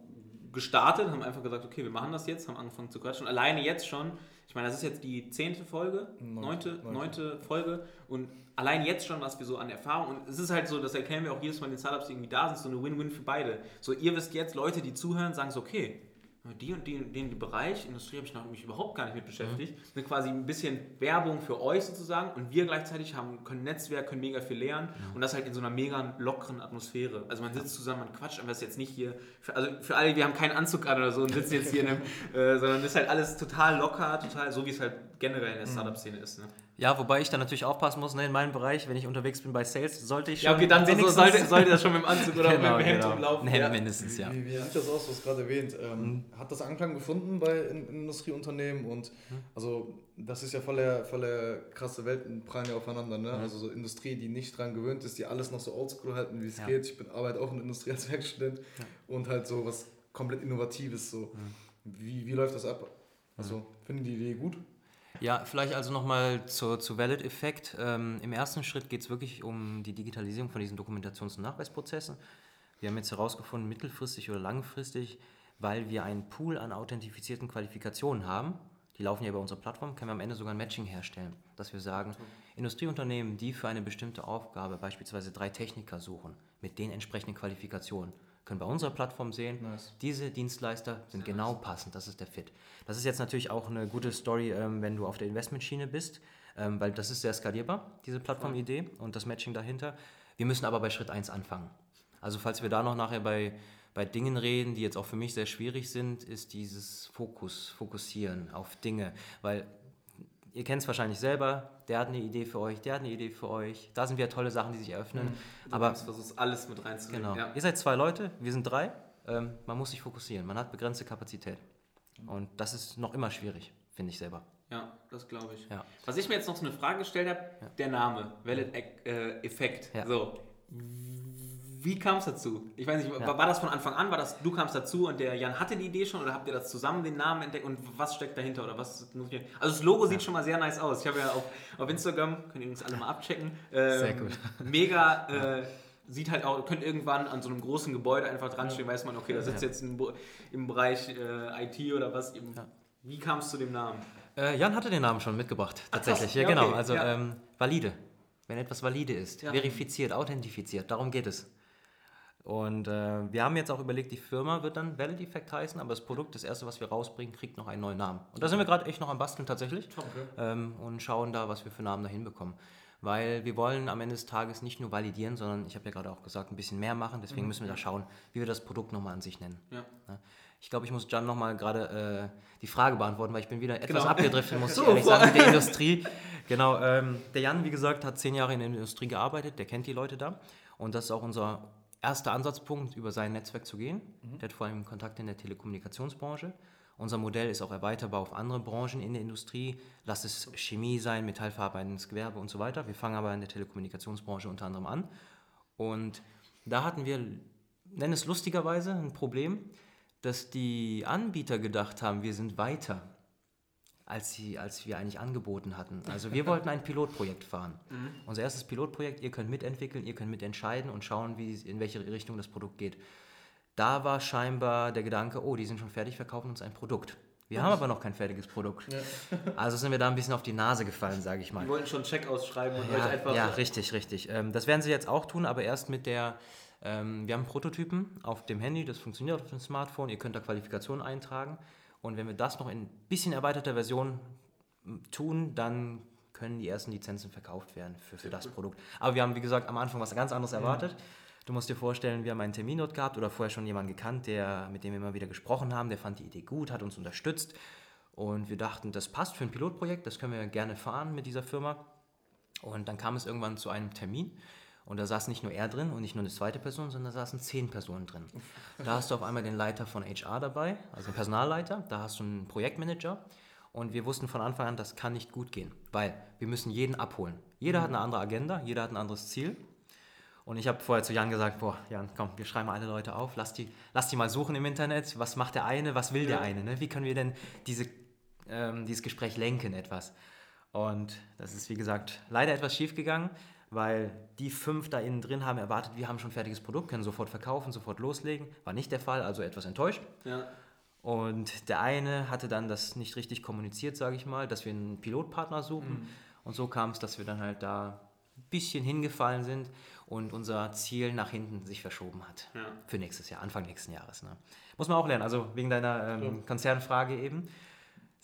gestartet, haben einfach gesagt, okay, wir machen das jetzt, haben angefangen zu quatschen. Und alleine jetzt schon, ich meine, das ist jetzt die zehnte Folge, neunte, Neunte. Folge und allein jetzt schon, was wir so an Erfahrung, und es ist halt so, das erkennen wir auch jedes Mal den Startups, die irgendwie da sind, so eine Win-Win für beide. So, ihr wisst jetzt, Leute, die zuhören, sagen so, okay, die und den, den Bereich, Industrie habe ich noch mich überhaupt gar nicht mit beschäftigt. Ne, quasi ein bisschen Werbung für euch sozusagen und wir gleichzeitig haben, können Netzwerk, können mega viel lernen und das halt in so einer mega lockeren Atmosphäre. Also man sitzt zusammen, man quatscht, aber das ist jetzt nicht hier, für, also für alle, wir haben keinen Anzug an oder so und sitzen jetzt hier in einem, äh, sondern das ist halt alles total locker, total so wie es halt generell in der Startup-Szene ist. Ne? Ja, wobei ich da natürlich aufpassen muss, ne, in meinem Bereich, wenn ich unterwegs bin bei Sales, sollte ich schon Ja, okay, dann so, sollte, sollte das schon mit dem Anzug oder genau, mit dem Hemd genau. rumlaufen. Ein Hemd ja. mindestens, ja. Wie, wie sieht das aus, was gerade erwähnt? Ähm, Hat das Anklang gefunden bei in, Industrieunternehmen? Und also das ist ja voll der, voll der krasse Welten prallen ja aufeinander. Ne? Also so Industrie, die nicht dran gewöhnt ist, die alles noch so oldschool halten, wie es Ja. geht. Ich bin arbeite auch in der Industrie als Werkstudent und halt so was komplett Innovatives. So. Wie, wie läuft das ab? Also finden die Idee gut? Ja, vielleicht also nochmal zu, zu Valid-Effekt. Ähm, Im ersten Schritt geht es wirklich um die Digitalisierung von diesen Dokumentations- und Nachweisprozessen. Wir haben jetzt herausgefunden, mittelfristig oder langfristig, weil wir einen Pool an authentifizierten Qualifikationen haben, die laufen ja über unsere Plattform, können wir am Ende sogar ein Matching herstellen. Dass wir sagen, Industrieunternehmen, die für eine bestimmte Aufgabe beispielsweise drei Techniker suchen, mit den entsprechenden Qualifikationen, können bei unserer Plattform sehen, Nice. diese Dienstleister sind genau passend, das ist der Fit. Das ist jetzt natürlich auch eine gute Story, ähm, wenn du auf der Investmentschiene bist, ähm, weil das ist sehr skalierbar, diese Plattformidee und das Matching dahinter. Wir müssen aber bei Schritt 1 anfangen. Also falls wir da noch nachher bei, bei Dingen reden, die jetzt auch für mich sehr schwierig sind, ist dieses Fokus, Fokussieren auf Dinge, weil ihr kennt es wahrscheinlich selber, der hat eine Idee für euch, der hat eine Idee für euch, da sind wieder tolle Sachen, die sich eröffnen, aber Du versuchst alles mit reinzunehmen. Genau. Ja. Ihr seid zwei Leute, wir sind drei. Ähm, man muss sich fokussieren. Man hat begrenzte Kapazität. Und das ist noch immer schwierig, finde ich selber. Ja, das glaube ich. Ja. Was ich mir jetzt noch so eine Frage gestellt habe, der Name, Valid äh, Effekt. Ja. So. Wie kam es dazu? Ich weiß nicht, Ja. war, das von Anfang an? War das, du kamst dazu und der Jan hatte die Idee schon oder habt ihr das zusammen den Namen entdeckt und was steckt dahinter? Oder was muss ich, also das Logo sieht schon mal sehr nice aus. Ich habe ja auf, auf Instagram, könnt ihr übrigens alle mal abchecken. Ähm, Sehr gut. Mega, äh, sieht halt auch, könnt irgendwann an so einem großen Gebäude einfach dran stehen, weiß man, okay, da sitzt Ja. jetzt im, Bo- im Bereich äh, IT oder was. Ja. Wie kam es zu dem Namen? Äh, Jan hatte den Namen schon mitgebracht, tatsächlich. krass. ja, Ja, genau. okay. Also Ja. ähm, valide. Wenn etwas valide ist, Ja. verifiziert, authentifiziert, darum geht es. Und äh, wir haben jetzt auch überlegt, die Firma wird dann Valid Effect heißen, aber das Produkt, das erste, was wir rausbringen, kriegt noch einen neuen Namen. Und da sind wir gerade echt noch am Basteln tatsächlich ähm, und schauen da, was wir für Namen da hinbekommen. Weil wir wollen am Ende des Tages nicht nur validieren, sondern ich habe ja gerade auch gesagt, ein bisschen mehr machen. Deswegen müssen wir da schauen, wie wir das Produkt nochmal an sich nennen. Ja. Ja. Ich glaube, ich muss Jan nochmal gerade äh, die Frage beantworten, weil ich bin wieder etwas Genau. abgedriftet, muss ich ehrlich sagen, mit der Industrie. Genau, ähm, der Jan, wie gesagt, hat zehn Jahre in der Industrie gearbeitet, der kennt die Leute da. Und das ist auch unser erster Ansatzpunkt, über sein Netzwerk zu gehen. Der hat vor allem Kontakt in der Telekommunikationsbranche. Unser Modell ist auch erweiterbar auf andere Branchen in der Industrie. Lass es Chemie sein, metallverarbeitendes Gewerbe und so weiter. Wir fangen aber in der Telekommunikationsbranche unter anderem an. Und da hatten wir, nenn es lustigerweise, ein Problem, dass die Anbieter gedacht haben, wir sind weiter, als, sie, als wir eigentlich angeboten hatten. Also wir wollten ein Pilotprojekt fahren. Unser erstes Pilotprojekt, ihr könnt mitentwickeln, ihr könnt mitentscheiden und schauen, wie, in welche Richtung das Produkt geht. Da war scheinbar der Gedanke, oh, die sind schon fertig, verkaufen uns ein Produkt. Wir haben aber noch kein fertiges Produkt. Also sind wir da ein bisschen auf die Nase gefallen, sage ich mal. Die wollten schon einen Check ausschreiben und euch Ja, einfach. ja richtig, richtig. Ähm, das werden sie jetzt auch tun, aber erst mit der, ähm, wir haben Prototypen auf dem Handy, das funktioniert auf dem Smartphone, ihr könnt da Qualifikationen eintragen und wenn wir das noch in ein bisschen erweiterter Version tun, dann können die ersten Lizenzen verkauft werden für, für das Produkt. Aber wir haben, wie gesagt, am Anfang was ganz anderes erwartet. Du musst dir vorstellen, wir haben einen Termin dort gehabt oder vorher schon jemanden gekannt, der, mit dem wir immer wieder gesprochen haben, der fand die Idee gut, hat uns unterstützt und wir dachten, das passt für ein Pilotprojekt, das können wir gerne fahren mit dieser Firma. Und dann kam es irgendwann zu einem Termin und da saß nicht nur er drin und nicht nur eine zweite Person, sondern da saßen zehn Personen drin. Da hast du auf einmal den Leiter von HR dabei, also den Personalleiter, da hast du einen Projektmanager und wir wussten von Anfang an, das kann nicht gut gehen, weil wir müssen jeden abholen. Jeder hat eine andere Agenda, jeder hat ein anderes Ziel. Und ich habe vorher zu Jan gesagt, boah, Jan, komm, wir schreiben alle Leute auf, lass die, lass die mal suchen im Internet, was macht der eine, was will der eine, ne? wie können wir denn diese, ähm, dieses Gespräch lenken etwas. Und das ist, wie gesagt, leider etwas schief gegangen, weil die fünf da innen drin haben erwartet, wir haben schon fertiges Produkt, können sofort verkaufen, sofort loslegen. War nicht der Fall, also etwas enttäuscht. Ja. Und der eine hatte dann das nicht richtig kommuniziert, sage ich mal, dass wir einen Pilotpartner suchen. Und so kam es, dass wir dann halt da ein bisschen hingefallen sind und unser Ziel nach hinten sich verschoben hat. Ja. Für nächstes Jahr, Anfang nächsten Jahres. Ne? Muss man auch lernen, also wegen deiner ähm, Konzernfrage eben.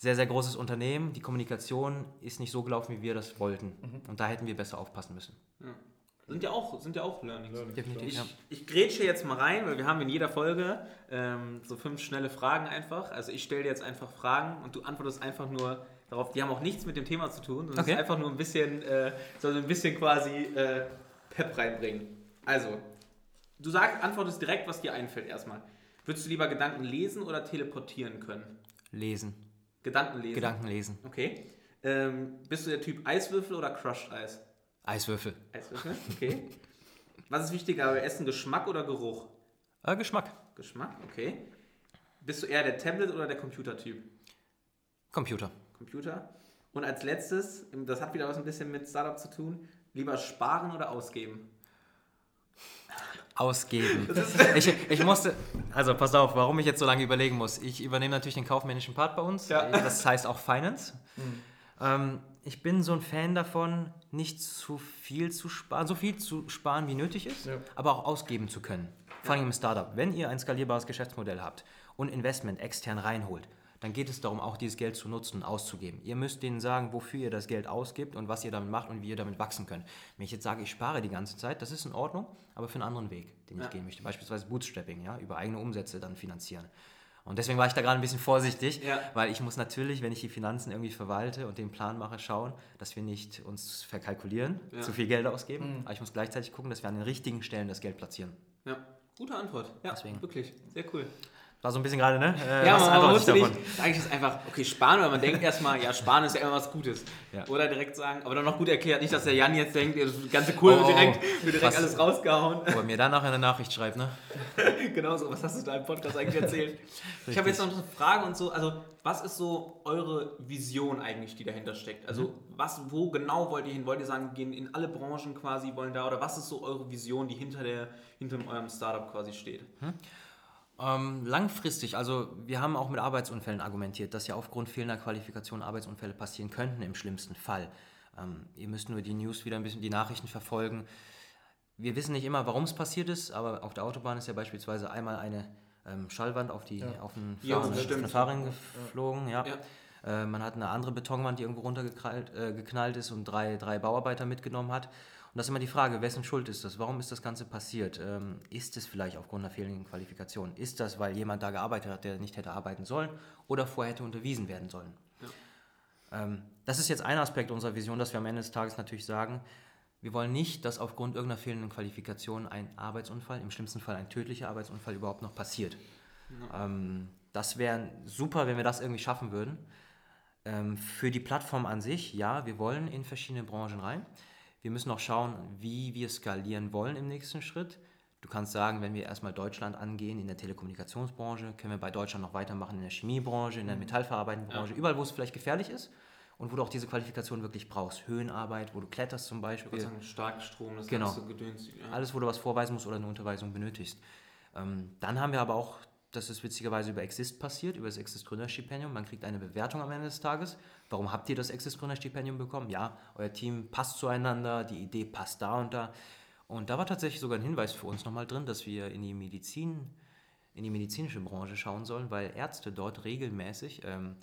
Sehr, sehr großes Unternehmen. Die Kommunikation ist nicht so gelaufen, wie wir das wollten. Und da hätten wir besser aufpassen müssen. Ja. Sind ja auch, sind ja auch Learnings. Definitiv. Ich, Ja. ich grätsche jetzt mal rein, weil wir haben in jeder Folge ähm, so fünf schnelle Fragen einfach. Also ich stelle dir jetzt einfach Fragen und du antwortest einfach nur darauf. Die haben auch nichts mit dem Thema zu tun. sondern Es Okay. ist einfach nur ein bisschen, äh, soll so ein bisschen quasi äh, Pep reinbringen. Also, du sagst, antwortest direkt, was dir einfällt erstmal. Würdest du lieber Gedanken lesen oder teleportieren können? Lesen. Gedanken lesen. Gedanken lesen. Okay. Ähm, bist du der Typ Eiswürfel oder Crushed Eis? Eiswürfel. Eiswürfel, okay. Was ist wichtiger, Essen, Geschmack oder Geruch? Äh, Geschmack. Geschmack, okay. Bist du eher der Tablet- oder der Computertyp? Computer. Computer. Und als letztes, das hat wieder was ein bisschen mit Startup zu tun, lieber sparen oder ausgeben? Ausgeben. Ich, ich musste, also pass auf, warum ich jetzt so lange überlegen muss. Ich übernehme natürlich den kaufmännischen Part bei uns, Ja. das heißt auch Finance. Ähm, ich bin so ein Fan davon, nicht zu viel zu sparen, so viel zu sparen, wie nötig ist, Ja. aber auch ausgeben zu können. Vor allem im Startup. Wenn ihr ein skalierbares Geschäftsmodell habt und Investment extern reinholt, dann geht es darum, auch dieses Geld zu nutzen und auszugeben. Ihr müsst denen sagen, wofür ihr das Geld ausgibt und was ihr damit macht und wie ihr damit wachsen könnt. Wenn ich jetzt sage, ich spare die ganze Zeit, das ist in Ordnung, aber für einen anderen Weg, den ich gehen möchte. Beispielsweise Bootstrapping, ja, über eigene Umsätze dann finanzieren. Und deswegen war ich da gerade ein bisschen vorsichtig, Ja. weil ich muss natürlich, wenn ich die Finanzen irgendwie verwalte und den Plan mache, schauen, dass wir nicht uns verkalkulieren, Ja. zu viel Geld ausgeben. Aber ich muss gleichzeitig gucken, dass wir an den richtigen Stellen das Geld platzieren. Ja, gute Antwort. Ja, Deswegen. wirklich. Sehr cool. War so ein bisschen gerade, ne? Äh, Ja, was man, man wusste ich nicht, eigentlich ist einfach, okay, sparen, weil man denkt erstmal, ja, sparen ist ja immer was Gutes. Ja. Oder direkt sagen, aber dann noch gut erklärt, nicht, dass der Jan jetzt denkt, das ganze Oh, wird oh, direkt, oh. wird direkt Was? alles rausgehauen. Ob er mir danach eine Nachricht schreibt, ne? genau so, was hast du da im Podcast eigentlich erzählt? ich habe jetzt noch eine Frage und so, also was ist so eure Vision eigentlich, die dahinter steckt? Also Mhm. was, wo genau wollt ihr hin? Wollt ihr sagen, gehen in alle Branchen quasi, wollen da, oder was ist so eure Vision, die hinter, der, hinter eurem Startup quasi steht? Ähm, langfristig, also wir haben auch mit Arbeitsunfällen argumentiert, dass ja aufgrund fehlender Qualifikation Arbeitsunfälle passieren könnten im schlimmsten Fall. Ähm, ihr müsst nur die News wieder ein bisschen, die Nachrichten verfolgen. Wir wissen nicht immer, warum es passiert ist, aber auf der Autobahn ist ja beispielsweise einmal eine ähm, Schallwand auf, die, auf, einen Ja, auf eine stimmt. Fahrerin geflogen. Ja. Ja. Äh, man hat eine andere Betonwand, die irgendwo runtergeknallt äh, geknallt ist und drei, drei Bauarbeiter mitgenommen hat. Und das ist immer die Frage, wessen Schuld ist das? Warum ist das Ganze passiert? Ähm, ist es vielleicht aufgrund einer fehlenden Qualifikation? Ist das, weil jemand da gearbeitet hat, der nicht hätte arbeiten sollen oder vorher hätte unterwiesen werden sollen? Ähm, das ist jetzt ein Aspekt unserer Vision, dass wir am Ende des Tages natürlich sagen, wir wollen nicht, dass aufgrund irgendeiner fehlenden Qualifikation ein Arbeitsunfall, im schlimmsten Fall ein tödlicher Arbeitsunfall überhaupt noch passiert. Ähm, das wäre super, wenn wir das irgendwie schaffen würden. Ähm, für die Plattform an sich, ja, wir wollen in verschiedene Branchen rein. Wir müssen auch schauen, wie wir skalieren wollen im nächsten Schritt. Du kannst sagen, wenn wir erstmal Deutschland angehen, in der Telekommunikationsbranche, können wir bei Deutschland noch weitermachen in der Chemiebranche, in der metallverarbeitenden Branche, überall, wo es vielleicht gefährlich ist und wo du auch diese Qualifikation wirklich brauchst. Höhenarbeit, wo du kletterst zum Ich Beispiel. würde sagen, Starkstrom, das Genau. ganze Gedöns. Ja. Alles, wo du was vorweisen musst oder eine Unterweisung benötigst. Ähm, dann haben wir aber auch, das ist witzigerweise über Exist passiert, über das Exist Gründerstipendium. Man kriegt eine Bewertung am Ende des Tages. Warum habt ihr das Exist Gründerstipendium bekommen? Ja, euer Team passt zueinander, die Idee passt da und da. Und da war tatsächlich sogar ein Hinweis für uns nochmal drin, dass wir in die Medizin, in die medizinische Branche schauen sollen, weil Ärzte dort regelmäßig, ähm,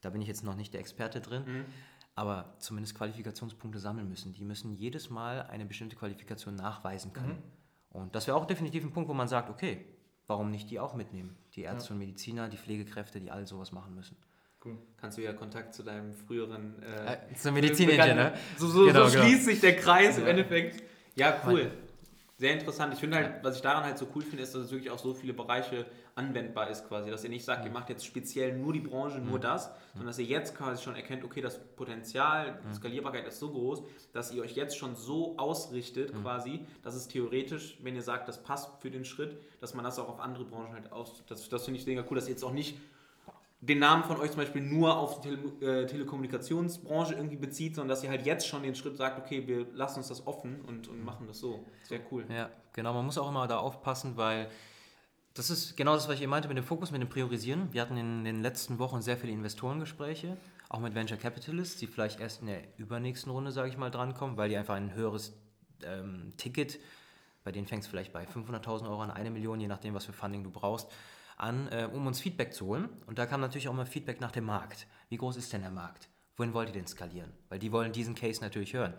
da bin ich jetzt noch nicht der Experte drin, aber zumindest Qualifikationspunkte sammeln müssen. Die müssen jedes Mal eine bestimmte Qualifikation nachweisen können. Und das wäre auch definitiv ein Punkt, wo man sagt, okay, warum nicht die auch mitnehmen? Die Ärzte und Mediziner, die Pflegekräfte, die all sowas machen müssen. Cool. Kannst du wieder Kontakt zu deinem früheren Äh, äh, zur Mediziningenieur, ne? So, so, Genau, so genau. schließt sich der Kreis im Ja. Endeffekt. Ja, cool. Sehr interessant. Ich finde halt, was ich daran halt so cool finde, ist, dass es wirklich auf so viele Bereiche anwendbar ist quasi. Dass ihr nicht sagt, ihr macht jetzt speziell nur die Branche, nur das, sondern dass ihr jetzt quasi schon erkennt, okay, das Potenzial, die Skalierbarkeit ist so groß, dass ihr euch jetzt schon so ausrichtet quasi, dass es theoretisch, wenn ihr sagt, das passt für den Schritt, dass man das auch auf andere Branchen halt aus... Das, das finde ich mega cool, dass ihr jetzt auch nicht den Namen von euch zum Beispiel nur auf die Tele äh, Telekommunikationsbranche irgendwie bezieht, sondern dass ihr halt jetzt schon den Schritt sagt, okay, wir lassen uns das offen und, und machen das so. Sehr cool. Ja, genau. Man muss auch immer da aufpassen, weil das ist genau das, was ich eben meinte mit dem Fokus, mit dem Priorisieren. Wir hatten in den letzten Wochen sehr viele Investorengespräche, auch mit Venture Capitalists, die vielleicht erst in der übernächsten Runde, sage ich mal, drankommen, weil die einfach ein höheres ähm, Ticket, bei denen fängst du vielleicht bei 500.000 Euro an, eine Million, je nachdem, was für Funding du brauchst, an, äh, um uns Feedback zu holen. Und da kam natürlich auch mal Feedback nach dem Markt. Wie groß ist denn der Markt? Wohin wollt ihr denn skalieren? Weil die wollen diesen Case natürlich hören.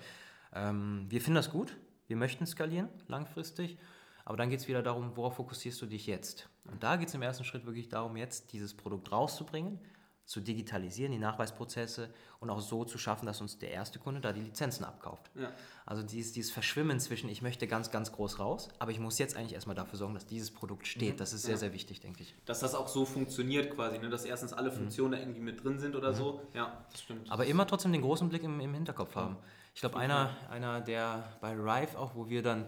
Ähm, wir finden das gut. Wir möchten skalieren langfristig. Aber dann geht es wieder darum, worauf fokussierst du dich jetzt? Und da geht es im ersten Schritt wirklich darum, jetzt dieses Produkt rauszubringen, zu digitalisieren, die Nachweisprozesse und auch so zu schaffen, dass uns der erste Kunde da die Lizenzen abkauft. Ja. Also dieses, dieses Verschwimmen zwischen, ich möchte ganz, ganz groß raus, aber ich muss jetzt eigentlich erstmal dafür sorgen, dass dieses Produkt steht. Das ist sehr, Ja. sehr wichtig, denke ich. Dass das auch so funktioniert quasi, ne? dass erstens alle Funktionen da irgendwie mit drin sind oder so. Ja, das stimmt. Aber immer trotzdem den großen Blick im, im Hinterkopf haben. Ich glaube, einer, einer, der bei Rive auch, wo wir dann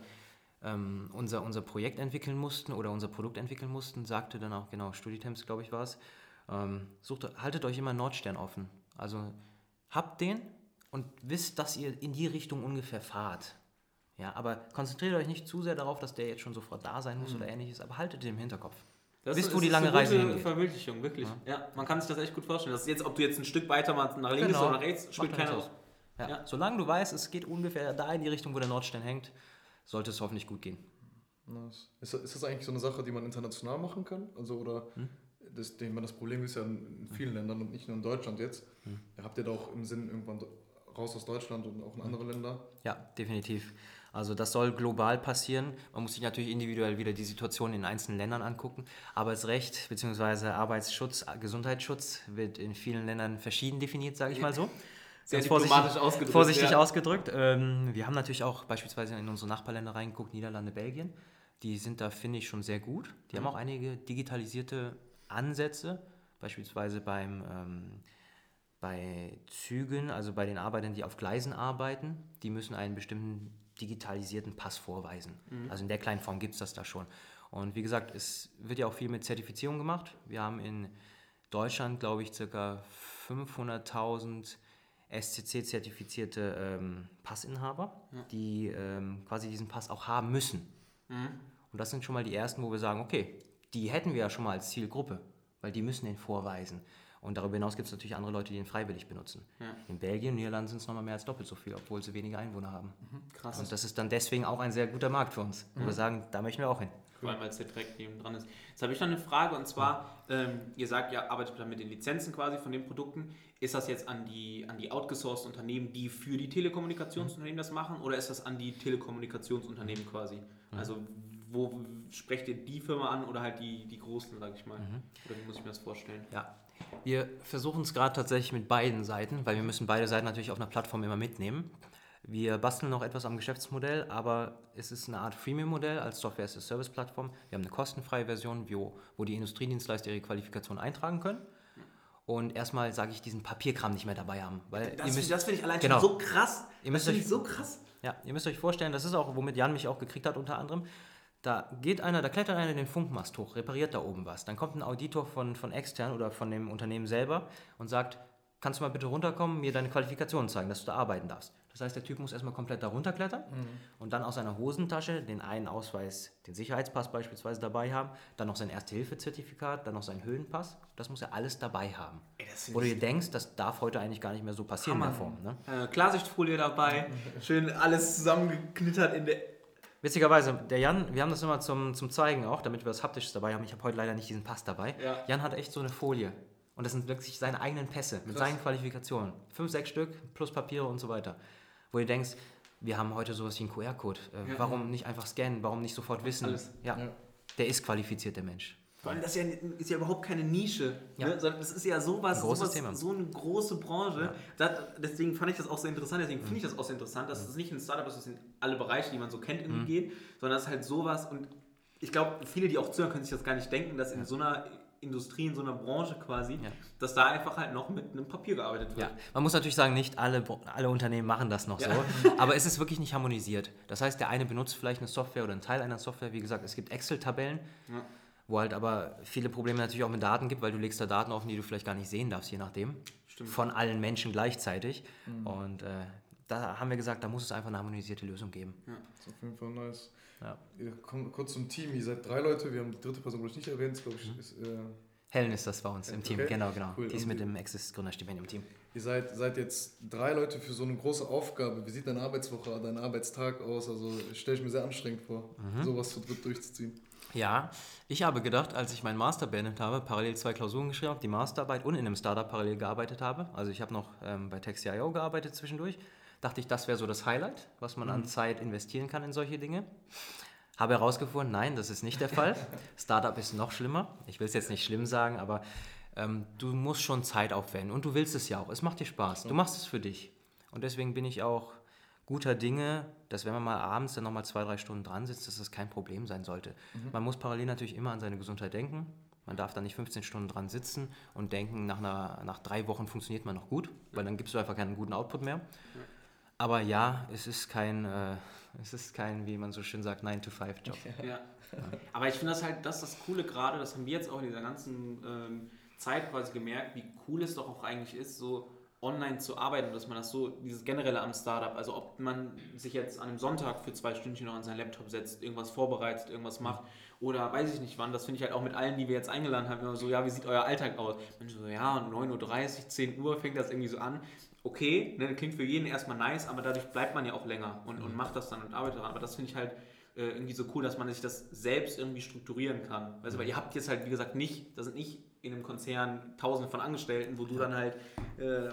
ähm, unser, unser Projekt entwickeln mussten oder unser Produkt entwickeln mussten, sagte dann auch, genau, Studitemps, glaube ich, war es, ähm, sucht, haltet euch immer Nordstern offen. Also habt den und wisst, dass ihr in die Richtung ungefähr fahrt. Ja, aber konzentriert euch nicht zu sehr darauf, dass der jetzt schon sofort da sein muss oder ähnliches, aber haltet den im Hinterkopf. Das Wisst, ist- wo die ist lange eine Reise gute hingeht. Verwirklichung, wirklich. Ja. man kann sich das echt gut vorstellen. Das ist jetzt, ob du jetzt ein Stück weiter mal nach links Genau. oder nach rechts, spielt ja keine aus. Ja. Ja. Solange du weißt, es geht ungefähr da in die Richtung, wo der Nordstern hängt, sollte es hoffentlich gut gehen. Nice. Ist, ist das eigentlich so eine Sache, die man international machen kann? Also, oder hm? Das, ich meine, das Problem ist ja in vielen Ländern und nicht nur in Deutschland jetzt. Hm. Habt ihr da auch im Sinn irgendwann raus aus Deutschland und auch in andere Länder? Ja, definitiv. Also das soll global passieren. Man muss sich natürlich individuell wieder die Situation in einzelnen Ländern angucken. Arbeitsrecht bzw. Arbeitsschutz, Gesundheitsschutz wird in vielen Ländern verschieden definiert, sage ich mal so. Sehr vorsichtig ausgedrückt. Vorsichtig ja. ausgedrückt. Ähm, wir haben natürlich auch beispielsweise in unsere Nachbarländer reingeguckt, Niederlande, Belgien. Die sind da, finde ich, schon sehr gut. Die mhm. haben auch einige digitalisierte Ansätze, beispielsweise beim, ähm, bei Zügen, also bei den Arbeitern, die auf Gleisen arbeiten. Die müssen einen bestimmten digitalisierten Pass vorweisen. Mhm. Also in der kleinen Form gibt es das da schon. Und wie gesagt, es wird ja auch viel mit Zertifizierung gemacht. Wir haben in Deutschland, glaube ich, ca. 500.000 SCC-zertifizierte ähm, Passinhaber, ja. die ähm, quasi diesen Pass auch haben müssen. Mhm. Und das sind schon mal die ersten, wo wir sagen, okay, die hätten wir ja schon mal als Zielgruppe, weil die müssen den vorweisen. Und darüber hinaus gibt es natürlich andere Leute, die ihn freiwillig benutzen. Ja. In Belgien, Niederlanden sind es nochmal mehr als doppelt so viel, obwohl sie weniger Einwohner haben. Mhm, krass. Und das ist dann deswegen auch ein sehr guter Markt für uns, wo mhm. wir sagen, da möchten wir auch hin. Vor allem, weil es direkt neben dran ist. Jetzt habe ich noch eine Frage und zwar, ähm, ihr sagt, ihr arbeitet mit den Lizenzen quasi von den Produkten. Ist das jetzt an die, an die outgesourced Unternehmen, die für die Telekommunikationsunternehmen das machen oder ist das an die Telekommunikationsunternehmen quasi? Mhm. Also wo sprecht ihr die Firma an oder halt die, die großen, sage ich mal? Mhm. Oder wie muss ich mir das vorstellen? Ja, wir versuchen es gerade tatsächlich mit beiden Seiten, weil wir müssen beide Seiten natürlich auf einer Plattform immer mitnehmen. Wir basteln noch etwas am Geschäftsmodell, aber es ist eine Art Freemium-Modell als Software-as-a-Service-Plattform. Wir haben eine kostenfreie Version, wo, wo die Industriedienstleister ihre Qualifikation eintragen können. Und erstmal sage ich diesen Papierkram nicht mehr dabei haben. Weil das, das finde ich allein genau. schon so krass. Ihr müsst das finde ich so krass. Ja, ihr müsst euch vorstellen, das ist auch, womit Jan mich auch gekriegt hat unter anderem. Da geht einer, da klettert einer den Funkmast hoch, repariert da oben was. Dann kommt ein Auditor von, von extern oder von dem Unternehmen selber und sagt, kannst du mal bitte runterkommen, mir deine Qualifikationen zeigen, dass du da arbeiten darfst. Das heißt, der Typ muss erstmal komplett da runterklettern mhm. und dann aus seiner Hosentasche den einen Ausweis, den Sicherheitspass beispielsweise dabei haben, dann noch sein Erste-Hilfe-Zertifikat, dann noch seinen Höhenpass. Das muss er alles dabei haben. Ey, Wo du dir denkst, das darf heute eigentlich gar nicht mehr so passieren Hammer. in der Form. Ne? Äh, Klarsichtfolie dabei, schön alles zusammengeknittert in der Witzigerweise, der Jan, wir haben das immer zum, zum Zeigen auch, damit wir was Haptisches dabei haben. Ich habe heute leider nicht diesen Pass dabei. Ja. Jan hat echt so eine Folie. Und das sind wirklich seine eigenen Pässe mit Krass. seinen Qualifikationen. Fünf, sechs Stück plus Papiere und so weiter. Wo du denkst, wir haben heute sowas wie einen QR-Code. Äh, ja. Warum nicht einfach scannen? Warum nicht sofort wissen? Ja. ja. Der ist qualifiziert, der Mensch. Vor allem, das ist ja, ist ja überhaupt keine Nische. Ja. Ne? Das ist ja sowas, ein sowas so eine große Branche. Ja. Das, deswegen fand ich das auch so interessant. Deswegen finde ich das auch so interessant, dass es nicht ein Startup ist, das in alle Bereiche, die man so kennt, irgendwie mhm. geht, sondern es ist halt sowas. Und ich glaube, viele, die auch zuhören, können sich das gar nicht denken, dass in so einer Industrie, in so einer Branche quasi, ja. dass da einfach halt noch mit einem Papier gearbeitet wird. Ja. Man muss natürlich sagen, nicht alle, alle Unternehmen machen das noch ja. so, aber es ist wirklich nicht harmonisiert. Das heißt, der eine benutzt vielleicht eine Software oder einen Teil einer Software. Wie gesagt, es gibt Excel-Tabellen. Wo halt aber viele Probleme natürlich auch mit Daten gibt, weil du legst da Daten offen, die du vielleicht gar nicht sehen darfst, je nachdem. Stimmt. Von allen Menschen gleichzeitig. Mhm. Und äh, da haben wir gesagt, da muss es einfach eine harmonisierte Lösung geben. Ja, das ist auf jeden Fall nice. Ja. Kommt kurz zum Team. Ihr seid drei Leute, wir haben die dritte Person, glaube ich, nicht erwähnt. Glaube ich, mhm. ist, äh Helen ist das bei uns im Team, okay. genau, genau. Cool. Die ist mit dem Access Gründerstipendium im Team. Ihr seid, seid jetzt drei Leute für so eine große Aufgabe. Wie sieht deine Arbeitswoche, dein Arbeitstag aus? Also stelle ich mir sehr anstrengend vor, mhm. sowas zu dritt durchzuziehen. Ja, ich habe gedacht, als ich meinen Master beendet habe, parallel zwei Klausuren geschrieben habe, die Masterarbeit und in einem Startup parallel gearbeitet habe, also ich habe noch ähm, bei Taxi.io gearbeitet zwischendurch, dachte ich, das wäre so das Highlight, was man mhm. an Zeit investieren kann in solche Dinge. Habe herausgefunden, nein, das ist nicht der Fall. Startup ist noch schlimmer. Ich will es jetzt nicht schlimm sagen, aber ähm, du musst schon Zeit aufwenden und du willst es ja auch. Es macht dir Spaß. Du machst es für dich. Und deswegen bin ich auch guter Dinge, dass wenn man mal abends dann nochmal zwei, drei Stunden dran sitzt, dass das kein Problem sein sollte. Mhm. Man muss parallel natürlich immer an seine Gesundheit denken. Man darf da nicht 15 Stunden dran sitzen und denken, nach, einer, nach drei Wochen funktioniert man noch gut, weil dann gibst du einfach keinen guten Output mehr. Aber ja, es ist kein, äh, es ist kein, wie man so schön sagt, 9-to-5-Job. Ja. ja. Aber ich finde das halt, das ist das Coole gerade, das haben wir jetzt auch in dieser ganzen ähm, Zeit quasi gemerkt, wie cool es doch auch eigentlich ist, so online zu arbeiten, dass man das so, dieses generelle am Startup, also ob man sich jetzt an einem Sonntag für zwei Stündchen noch an seinen Laptop setzt, irgendwas vorbereitet, irgendwas macht oder weiß ich nicht wann, das finde ich halt auch mit allen, die wir jetzt eingeladen haben, immer so, ja, wie sieht euer Alltag aus? Menschen so, ja, 9.30 Uhr, 10 Uhr fängt das irgendwie so an. Okay, ne, klingt für jeden erstmal nice, aber dadurch bleibt man ja auch länger und, und macht das dann und arbeitet daran. Aber das finde ich halt äh, irgendwie so cool, dass man sich das selbst irgendwie strukturieren kann. Weißt du, weil ihr habt jetzt halt, wie gesagt, nicht, das sind nicht in einem Konzern tausende von Angestellten, wo du dann halt äh,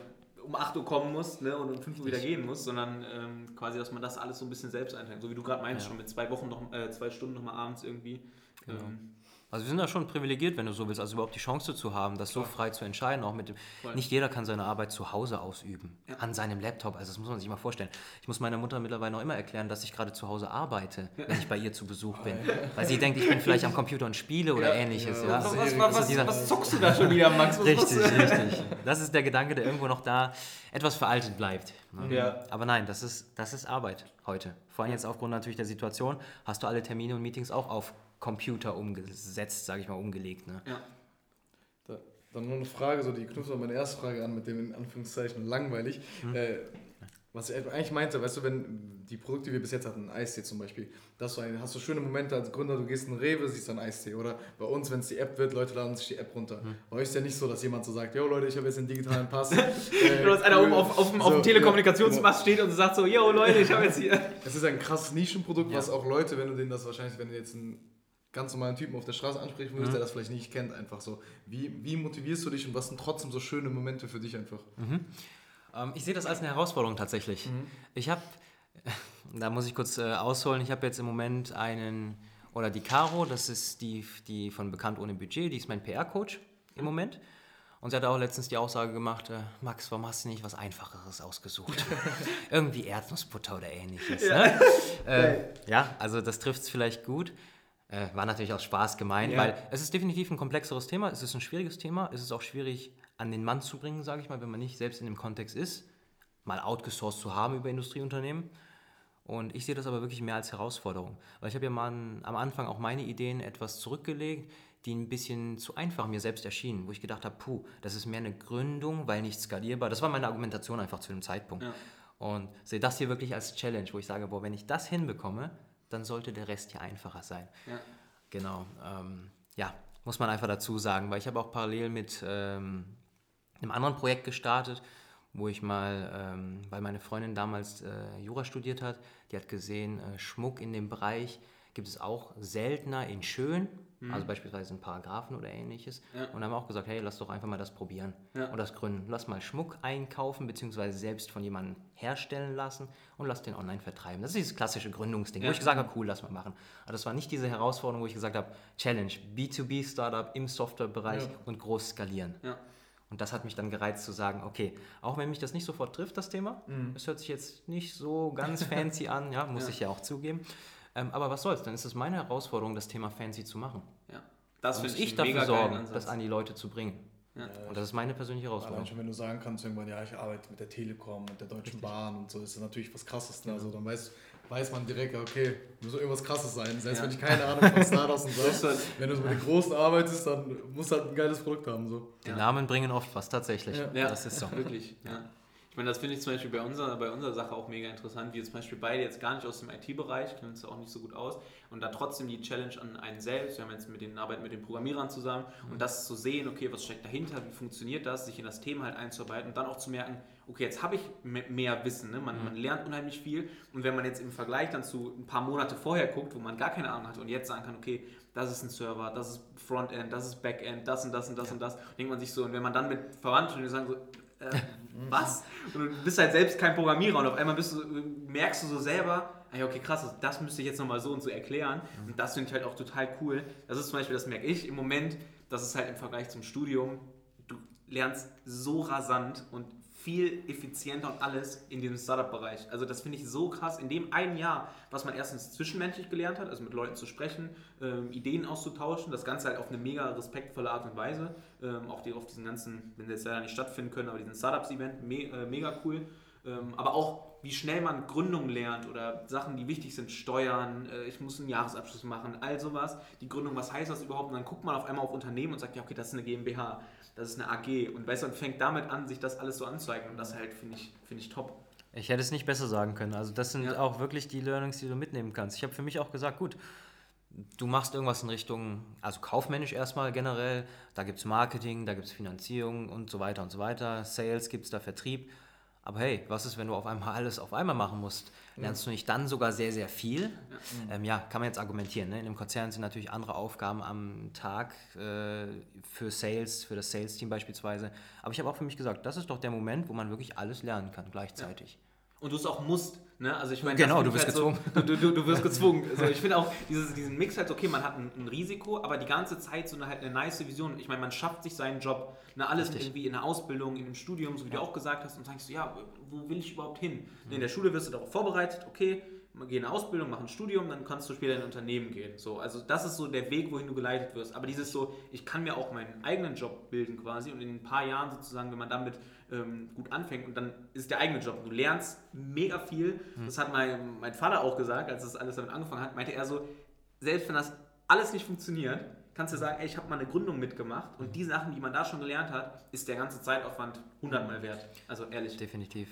um 8 Uhr kommen musst ne, und um 5 Uhr wieder gehen musst, sondern ähm, quasi, dass man das alles so ein bisschen selbst einteilt. So wie du gerade meinst, ja. schon mit zwei Wochen noch, äh, zwei Stunden nochmal abends irgendwie. Genau. Ähm, also wir sind da schon privilegiert, wenn du so willst, also überhaupt die Chance zu haben, das Klar. so frei zu entscheiden. Auch mit dem, nicht jeder kann seine Arbeit zu Hause ausüben, ja. an seinem Laptop. Also das muss man sich mal vorstellen. Ich muss meiner Mutter mittlerweile noch immer erklären, dass ich gerade zu Hause arbeite, wenn ich bei ihr zu Besuch bin. Weil sie denkt, ich bin vielleicht am Computer und spiele oder ja. ähnliches. Ja. Was, was, was, also dieser, was, zockst du da schon wieder, Max? richtig, richtig. Das ist der Gedanke, der irgendwo noch da etwas veraltet bleibt. Ja. Aber nein, das ist, das ist Arbeit heute. Vor allem jetzt aufgrund natürlich der Situation hast du alle Termine und Meetings auch auf Computer umgesetzt, sage ich mal, umgelegt. Ne? Ja. Da, dann noch eine Frage, so die knüpft an meine erste Frage an mit dem in Anführungszeichen langweilig. Hm. Äh, was ich eigentlich meinte, weißt du, wenn die Produkte, die wir bis jetzt hatten, Eistee zum Beispiel, das ein, hast du schöne Momente als Gründer, du gehst in Rewe, siehst dann Eistee. Oder bei uns, wenn es die App wird, Leute laden sich die App runter. Hm. Bei euch ist ja nicht so, dass jemand so sagt, yo Leute, ich habe jetzt einen digitalen Pass. äh, du hast einer oben auf, auf, so, auf dem Telekommunikationsmast steht und sagt so, yo Leute, ich habe jetzt hier. Es ist ein krasses Nischenprodukt, ja. was auch Leute, wenn du denen das wahrscheinlich, wenn du jetzt ein ganz normalen Typen auf der Straße ansprechen würdest, mhm. der das vielleicht nicht kennt, einfach so. Wie, wie motivierst du dich und was sind trotzdem so schöne Momente für dich einfach? Mhm. Ähm, ich sehe das als eine Herausforderung tatsächlich. Mhm. Ich habe, da muss ich kurz äh, ausholen, ich habe jetzt im Moment einen, oder die Caro, das ist die, die von Bekannt ohne Budget, die ist mein PR-Coach im mhm. Moment. Und sie hat auch letztens die Aussage gemacht, äh, Max, warum hast du nicht was Einfacheres ausgesucht? Irgendwie Erdnussbutter oder ähnliches. Ja, ne? äh, ja also das trifft es vielleicht gut. Äh, war natürlich auch Spaß gemeint, ja. weil es ist definitiv ein komplexeres Thema, es ist ein schwieriges Thema, es ist auch schwierig an den Mann zu bringen, sage ich mal, wenn man nicht selbst in dem Kontext ist, mal outgesourced zu haben über Industrieunternehmen. Und ich sehe das aber wirklich mehr als Herausforderung, weil ich habe ja mal am Anfang auch meine Ideen etwas zurückgelegt, die ein bisschen zu einfach mir selbst erschienen, wo ich gedacht habe, puh, das ist mehr eine Gründung, weil nicht skalierbar. Das war meine Argumentation einfach zu dem Zeitpunkt. Ja. Und sehe das hier wirklich als Challenge, wo ich sage, boah, wenn ich das hinbekomme, dann sollte der Rest hier einfacher sein. Ja. Genau. Ähm, ja, muss man einfach dazu sagen, weil ich habe auch parallel mit ähm, einem anderen Projekt gestartet, wo ich mal, ähm, weil meine Freundin damals äh, Jura studiert hat, die hat gesehen, äh, Schmuck in dem Bereich gibt es auch seltener in schön, mhm. also beispielsweise in Paragraphen oder ähnliches. Ja. Und haben auch gesagt, hey, lass doch einfach mal das probieren ja. und das gründen. Lass mal Schmuck einkaufen, beziehungsweise selbst von jemandem herstellen lassen und lass den online vertreiben. Das ist dieses klassische Gründungsding, ja. wo ich gesagt habe, cool, lass mal machen. Aber das war nicht diese Herausforderung, wo ich gesagt habe, Challenge, B2B-Startup im Softwarebereich und groß skalieren. Und das hat mich dann gereizt zu sagen, okay, auch wenn mich das nicht sofort trifft, das Thema, mhm. es hört sich jetzt nicht so ganz fancy an, ja, muss ich ja auch zugeben, ähm, aber was soll's, dann ist es meine Herausforderung, das Thema fancy zu machen. Ja. Das muss ich dafür sorgen, das an die Leute zu bringen. Ja. Und das ist meine persönliche Herausforderung. Allein schon, wenn du sagen kannst, irgendwann, ja, ich arbeite mit der Telekom, mit der Deutschen Richtig. Bahn und so, ist das natürlich was Krasses. Ne? Also dann weiß, weiß man direkt, okay, muss irgendwas Krasses sein. Selbst ja. wenn ich keine Ahnung von Startups und so wenn du so mit den Großen arbeitest, dann musst du halt ein geiles Produkt haben. So. Die Namen bringen oft was tatsächlich. Ja, das ist so. Wirklich, ja. Ich meine, das finde ich zum Beispiel bei unserer, bei unserer Sache auch mega interessant. Wir zum Beispiel beide jetzt gar nicht aus dem IT-Bereich, kennen uns auch nicht so gut aus. Und da trotzdem die Challenge an einen selbst. Wir haben jetzt mit den Arbeit mit den Programmierern zusammen und das zu sehen, okay, was steckt dahinter, wie funktioniert das, sich in das Thema halt einzuarbeiten und dann auch zu merken, okay, jetzt habe ich mehr Wissen. Ne? Man, mhm. man lernt unheimlich viel. Und wenn man jetzt im Vergleich dann zu ein paar Monate vorher guckt, wo man gar keine Ahnung hat und jetzt sagen kann, okay, das ist ein Server, das ist Frontend, das ist Backend, das und das und das ja. und das, denkt man sich so. Und wenn man dann mit Verwandten die sagen so, äh, was? Und du bist halt selbst kein Programmierer und auf einmal bist du, merkst du so selber, okay, krass, das müsste ich jetzt nochmal so und so erklären. Mhm. Und das finde ich halt auch total cool. Das ist zum Beispiel, das merke ich im Moment, dass es halt im Vergleich zum Studium, du lernst so rasant und viel effizienter und alles in diesem Startup-Bereich. Also das finde ich so krass. In dem einen Jahr, was man erstens zwischenmenschlich gelernt hat, also mit Leuten zu sprechen, ähm, Ideen auszutauschen, das Ganze halt auf eine mega respektvolle Art und Weise. Ähm, auch die, auf diesen ganzen, wenn sie jetzt leider nicht stattfinden können, aber diesen Startups-Event, me äh, mega cool. Ähm, aber auch, wie schnell man Gründung lernt oder Sachen, die wichtig sind, Steuern, äh, ich muss einen Jahresabschluss machen, all sowas. Die Gründung, was heißt das überhaupt? Und dann guckt man auf einmal auf Unternehmen und sagt, ja, okay, das ist eine GmbH das ist eine AG. Und weißt du, und fängt damit an, sich das alles so anzuzeigen. Und das halt finde ich, find ich top. Ich hätte es nicht besser sagen können. Also das sind ja. auch wirklich die Learnings, die du mitnehmen kannst. Ich habe für mich auch gesagt, gut, du machst irgendwas in Richtung, also kaufmännisch erstmal generell, da gibt es Marketing, da gibt es Finanzierung und so weiter und so weiter, Sales gibt es da, Vertrieb. Aber hey, was ist, wenn du auf einmal alles auf einmal machen musst? Lernst du nicht dann sogar sehr, sehr viel? Ja, ähm, ja kann man jetzt argumentieren. Ne? In einem Konzern sind natürlich andere Aufgaben am Tag äh, für Sales, für das Sales-Team beispielsweise. Aber ich habe auch für mich gesagt, das ist doch der Moment, wo man wirklich alles lernen kann gleichzeitig. Ja. Und du es auch musst. Ne? Also ich meine, genau, du wirst halt gezwungen. So, du, du, du wirst gezwungen. Also ich finde auch dieses, diesen Mix halt, okay, man hat ein, ein, Risiko, aber die ganze Zeit so eine, halt eine nice Vision. Ich meine, man schafft sich seinen Job, ne? alles Richtig. irgendwie in der Ausbildung, in dem Studium, so wie ja. du auch gesagt hast, und sagst du, ja, wo will ich überhaupt hin? Mhm. In der Schule wirst du darauf vorbereitet, okay, geh in eine Ausbildung, mach ein Studium, dann kannst du später in ein Unternehmen gehen. So, also das ist so der Weg, wohin du geleitet wirst. Aber dieses so, ich kann mir auch meinen eigenen Job bilden quasi und in ein paar Jahren sozusagen, wenn man damit ähm, gut anfängt und dann ist der eigene Job. Du lernst mega viel. Mhm. Das hat mein, mein Vater auch gesagt, als das alles damit angefangen hat, meinte er so, selbst wenn das alles nicht funktioniert, kannst du sagen, ey, ich habe mal eine Gründung mitgemacht und die Sachen, die man da schon gelernt hat, ist der ganze Zeitaufwand hundertmal wert. Also ehrlich. Definitiv.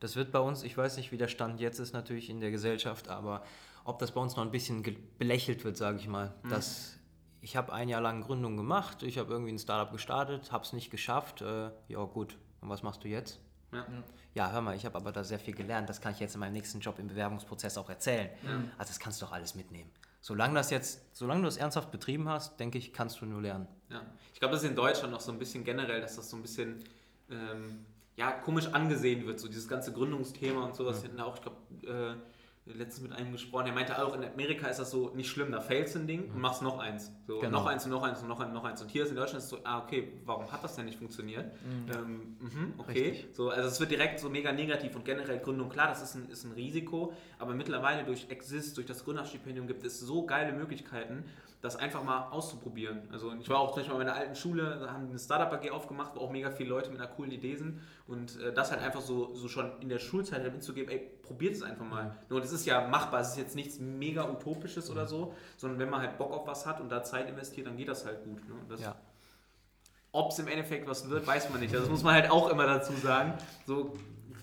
Das wird bei uns, ich weiß nicht, wie der Stand jetzt ist natürlich in der Gesellschaft, aber ob das bei uns noch ein bisschen belächelt wird, sage ich mal. Mhm. Dass ich habe ein Jahr lang Gründung gemacht, ich habe irgendwie ein Startup gestartet, habe es nicht geschafft. Äh, ja gut, und was machst du jetzt? Ja. ja, hör mal, ich habe aber da sehr viel gelernt. Das kann ich jetzt in meinem nächsten Job im Bewerbungsprozess auch erzählen. Ja. Also das kannst du doch alles mitnehmen. Solange das jetzt, solange du das ernsthaft betrieben hast, denke ich, kannst du nur lernen. Ja. Ich glaube, das ist in Deutschland noch so ein bisschen generell, dass das so ein bisschen ähm, ja, komisch angesehen wird, so dieses ganze Gründungsthema und sowas. Ja. auch, ich glaube, äh, letztens mit einem gesprochen, der meinte auch, in Amerika ist das so nicht schlimm, da failst ein Ding und machst noch eins. So, genau. noch eins und noch eins und noch eins und noch eins. Und hier ist in Deutschland ist so, ah, okay, warum hat das denn nicht funktioniert? Mhm. Ähm, mh, okay. So, also es wird direkt so mega negativ und generell Gründung, klar, das ist ein, ist ein Risiko, aber mittlerweile durch Exist, durch das Gründerstipendium gibt es so geile Möglichkeiten, das einfach mal auszuprobieren. Also ich war auch zum Beispiel bei meiner alten Schule, da haben eine Startup AG aufgemacht, wo auch mega viele Leute mit einer coolen Idee sind und äh, das halt einfach so, so schon in der Schulzeit halt mitzugeben, ey, probiert es einfach mal. Nur das ist ja machbar, es ist jetzt nichts mega utopisches oder so, sondern wenn man halt Bock auf was hat und da Zeit investiert, dann geht das halt gut. Ne? Das, ja. Ob es im Endeffekt was wird, weiß man nicht. Also das muss man halt auch immer dazu sagen. So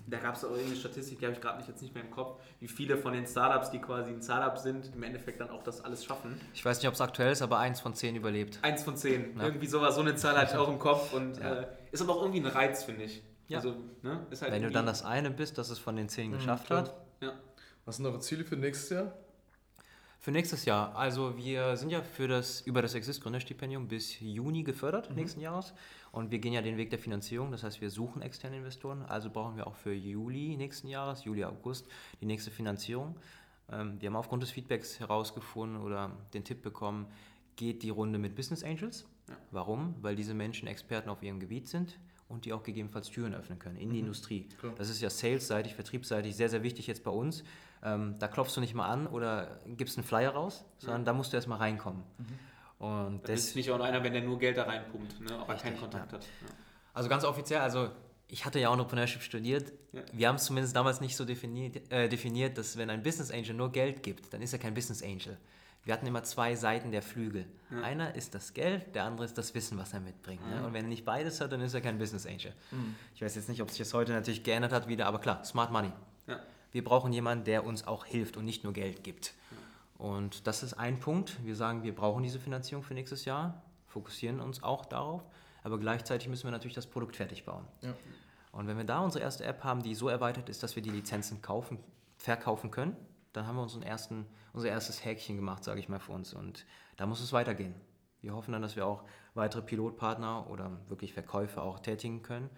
da gab es auch irgendeine Statistik, die habe ich gerade nicht, jetzt nicht mehr im Kopf, wie viele von den Startups, die quasi ein Startup sind, im Endeffekt dann auch das alles schaffen. Ich weiß nicht, ob es aktuell ist, aber eins von zehn überlebt. Eins von zehn. Ja. Irgendwie sowas, so eine Zahl hatte ich auch im Kopf und ja. äh, ist aber auch irgendwie ein Reiz, finde ich. Ja. Also, ne, halt Wenn du dann das eine bist, das es von den zehn mhm, geschafft klar. hat. Ja. Was sind eure Ziele für nächstes Jahr? Für nächstes Jahr. Also wir sind ja für das, über das Exist Gründerstipendium bis Juni gefördert mhm. nächsten Jahres. Und wir gehen ja den Weg der Finanzierung. Das heißt, wir suchen externe Investoren. Also brauchen wir auch für Juli nächsten Jahres, Juli, August, die nächste Finanzierung. Ähm, wir haben aufgrund des Feedbacks herausgefunden oder den Tipp bekommen, geht die Runde mit Business Angels. Ja. Warum? Weil diese Menschen Experten auf ihrem Gebiet sind und die auch gegebenenfalls Türen öffnen können in die mhm. Industrie. Cool. Das ist ja salesseitig, vertriebsseitig sehr, sehr wichtig jetzt bei uns. Ähm, da klopfst du nicht mal an oder gibst einen Flyer raus, sondern ja. da musst du erstmal reinkommen. Mhm. Und das ist nicht auch einer, wenn der nur Geld da reinpumpt, ne, aber keinen Kontakt ja. hat. Ja. Also ganz offiziell, also ich hatte ja Entrepreneurship studiert. Ja. Wir haben es zumindest damals nicht so definiert, äh, definiert, dass wenn ein Business Angel nur Geld gibt, dann ist er kein Business Angel. Wir hatten immer zwei Seiten der Flügel. Ja. Einer ist das Geld, der andere ist das Wissen, was er mitbringt. Ne? Und wenn er nicht beides hat, dann ist er kein Business Angel. Mhm. Ich weiß jetzt nicht, ob sich das heute natürlich geändert hat wieder, aber klar, Smart Money. Ja. Wir brauchen jemanden, der uns auch hilft und nicht nur Geld gibt. Und das ist ein Punkt. Wir sagen, wir brauchen diese Finanzierung für nächstes Jahr, fokussieren uns auch darauf, aber gleichzeitig müssen wir natürlich das Produkt fertig bauen. Ja. Und wenn wir da unsere erste App haben, die so erweitert ist, dass wir die Lizenzen kaufen, verkaufen können, dann haben wir unseren ersten, unser erstes Häkchen gemacht, sage ich mal, für uns. Und da muss es weitergehen. Wir hoffen dann, dass wir auch weitere Pilotpartner oder wirklich Verkäufe auch tätigen können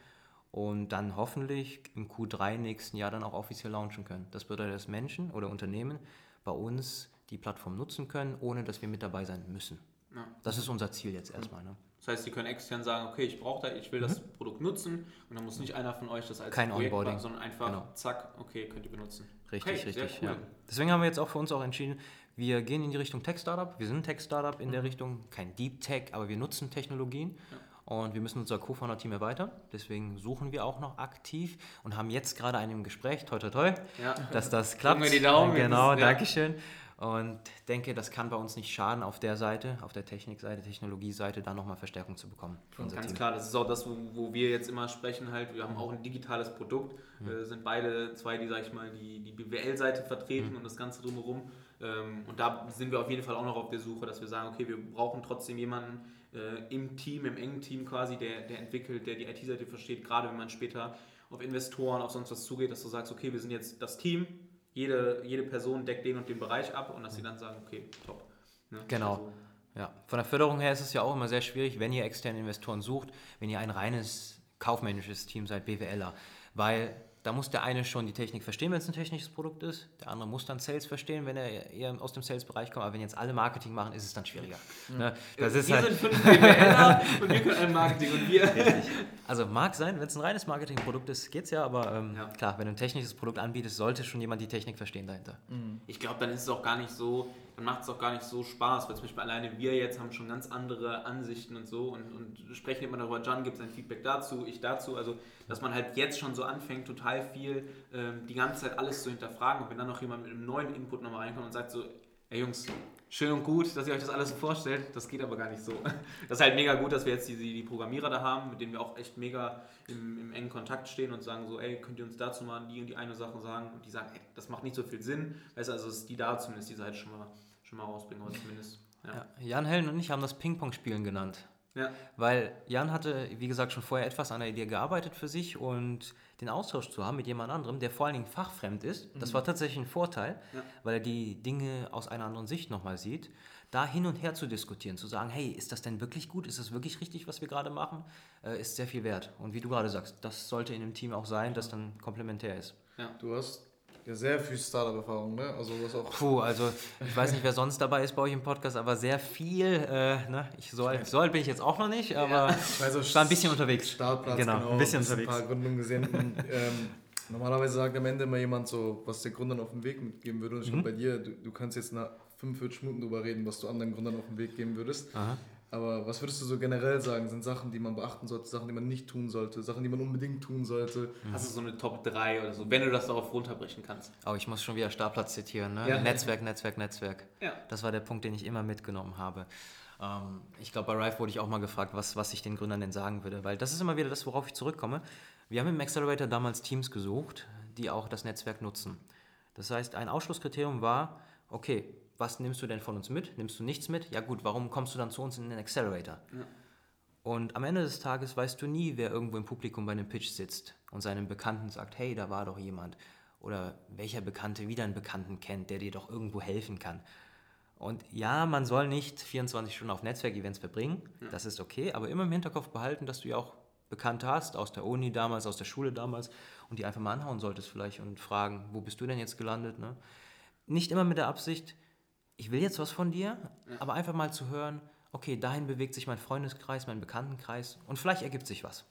und dann hoffentlich im Q3 nächsten Jahr dann auch offiziell launchen können. Das bedeutet, dass Menschen oder Unternehmen bei uns die Plattform nutzen können, ohne dass wir mit dabei sein müssen. Ja. Das ist unser Ziel jetzt erstmal. Ne? Das heißt, Sie können extern sagen, okay, ich brauche da, ich will mhm. das Produkt nutzen und dann muss nicht einer von euch das als Kein Projekt Onboarding. machen, sondern einfach genau. zack, okay, könnt ihr benutzen. Richtig, okay, richtig. Cool. Ja. Deswegen haben wir jetzt auch für uns auch entschieden, wir gehen in die Richtung Tech-Startup. Wir sind ein Tech-Startup in mhm. der Richtung, kein Deep Tech, aber wir nutzen Technologien. Ja. Und wir müssen unser Co-Founder-Team erweitern. Deswegen suchen wir auch noch aktiv und haben jetzt gerade einen Gespräch, toi toi toi, ja. dass das klappt. Drücken wir die Daumen. Genau, ja. Dankeschön. Und denke, das kann bei uns nicht schaden, auf der Seite, auf der Technikseite, Technologieseite, da nochmal Verstärkung zu bekommen. Ganz Team. klar, das ist auch das, wo, wo, wir jetzt immer sprechen halt. Wir haben auch ein digitales Produkt, mhm. äh, sind beide zwei, die, sag ich mal, die, die BWL-Seite vertreten mhm. und das Ganze drumherum. Ähm, und da sind wir auf jeden Fall auch noch auf der Suche, dass wir sagen, okay, wir brauchen trotzdem jemanden äh, im Team, im engen Team quasi, der, der entwickelt, der die IT-Seite versteht, gerade wenn man später auf Investoren, auf sonst was zugeht, dass du sagst, okay, wir sind jetzt das Team, jede, jede Person deckt den und den Bereich ab und dass sie dann sagen, okay, top. Ne? Genau. Also, ja, von der Förderung her ist es ja auch immer sehr schwierig, wenn ihr externe Investoren sucht, wenn ihr ein reines kaufmännisches Team seid, BWLer, weil da muss der eine schon die Technik verstehen, wenn es ein technisches Produkt ist. Der andere muss dann Sales verstehen, wenn er eher aus dem Sales-Bereich kommt. Aber wenn jetzt alle Marketing machen, ist es dann schwieriger. Mhm. Ne? Das ist wir halt sind fünf BWLer und wir können ein Marketing und wir. Richtig. Also mag sein, wenn es ein reines Marketingprodukt ist, geht es ja. Aber ähm, ja. klar, wenn du ein technisches Produkt anbietest, sollte schon jemand die Technik verstehen dahinter. Mhm. Ich glaube, dann ist es auch gar nicht so, dann macht es auch gar nicht so Spaß, weil zum Beispiel alleine wir jetzt haben schon ganz andere Ansichten und so und, und sprechen immer darüber, John gibt sein Feedback dazu, ich dazu. Also, dass man halt jetzt schon so anfängt, total viel ähm, die ganze Zeit alles zu hinterfragen und wenn dann noch jemand mit einem neuen Input nochmal reinkommt und sagt so, ey Jungs, schön und gut, dass ihr euch das alles so vorstellt. Das geht aber gar nicht so. Das ist halt mega gut, dass wir jetzt die, die Programmierer da haben, mit denen wir auch echt mega im, im, engen Kontakt stehen und sagen so, ey, könnt ihr uns dazu mal die und die eine Sache sagen? Und die sagen, ey, das macht nicht so viel Sinn. Weißt du, also ist die da zumindest die Seite schon mal, schon mal rausbringen, oder zumindest. Ja. Ja, Jan Hellen und ich haben das Ping-Pong-Spielen genannt. Ja. Weil Jan hatte, wie gesagt, schon vorher etwas an der Idee gearbeitet für sich und den Austausch zu haben mit jemand anderem, der vor allen Dingen fachfremd ist, mhm. das war tatsächlich ein Vorteil, ja. weil er die Dinge aus einer anderen Sicht nochmal sieht. Da hin und her zu diskutieren, zu sagen, hey, ist das denn wirklich gut? Ist das wirklich richtig, was wir gerade machen? Äh, ist sehr viel wert. Und wie du gerade sagst, das sollte in einem Team auch sein, das dann komplementär ist. Ja. Du hast ja, sehr viel Startup-Erfahrung, ne? Also was auch. Puh, also ich weiß nicht, wer sonst dabei ist bei euch im Podcast, aber sehr viel. Äh, ne? Ich soll, soll bin ich jetzt auch noch nicht, aber ja. also, ich war ein bisschen unterwegs. Startplatz, genau, genau ein bisschen unterwegs. Ein paar Gründungen gesehen. ähm, normalerweise sagt am Ende immer jemand so, was der Gründern auf den Weg mitgeben würde. Und ich mhm. glaube, bei dir, du, du kannst jetzt nach 45 Minuten darüber reden, was du anderen Gründern auf den Weg geben würdest. Aha. Aber was würdest du so generell sagen, sind Sachen, die man beachten sollte, Sachen, die man nicht tun sollte, Sachen, die man unbedingt tun sollte? Hast du so eine Top 3 oder so, wenn du das darauf runterbrechen kannst? Aber ich muss schon wieder Startplatz zitieren, ne? Ja. Netzwerk, Netzwerk, Netzwerk. Ja. Das war der Punkt, den ich immer mitgenommen habe. Ähm, ich glaube, bei Rife wurde ich auch mal gefragt, was, was ich den Gründern denn sagen würde, weil das ist immer wieder das, worauf ich zurückkomme. Wir haben im Accelerator damals Teams gesucht, die auch das Netzwerk nutzen. Das heißt, ein Ausschlusskriterium war, okay, was nimmst du denn von uns mit? Nimmst du nichts mit? Ja gut, warum kommst du dann zu uns in den Accelerator? Ja. Und am Ende des Tages weißt du nie, wer irgendwo im Publikum bei einem Pitch sitzt und seinem Bekannten sagt, hey, da war doch jemand. Oder welcher Bekannte wieder einen Bekannten kennt, der dir doch irgendwo helfen kann. Und ja, man soll nicht 24 Stunden auf Netzwerkevents verbringen, ja. das ist okay, aber immer im Hinterkopf behalten, dass du ja auch Bekannte hast, aus der Uni damals, aus der Schule damals, und die einfach mal anhauen solltest vielleicht und fragen, wo bist du denn jetzt gelandet? Ne? Nicht immer mit der Absicht, ich will jetzt was von dir, ja. aber einfach mal zu hören, okay, dahin bewegt sich mein Freundeskreis, mein Bekanntenkreis und vielleicht ergibt sich was.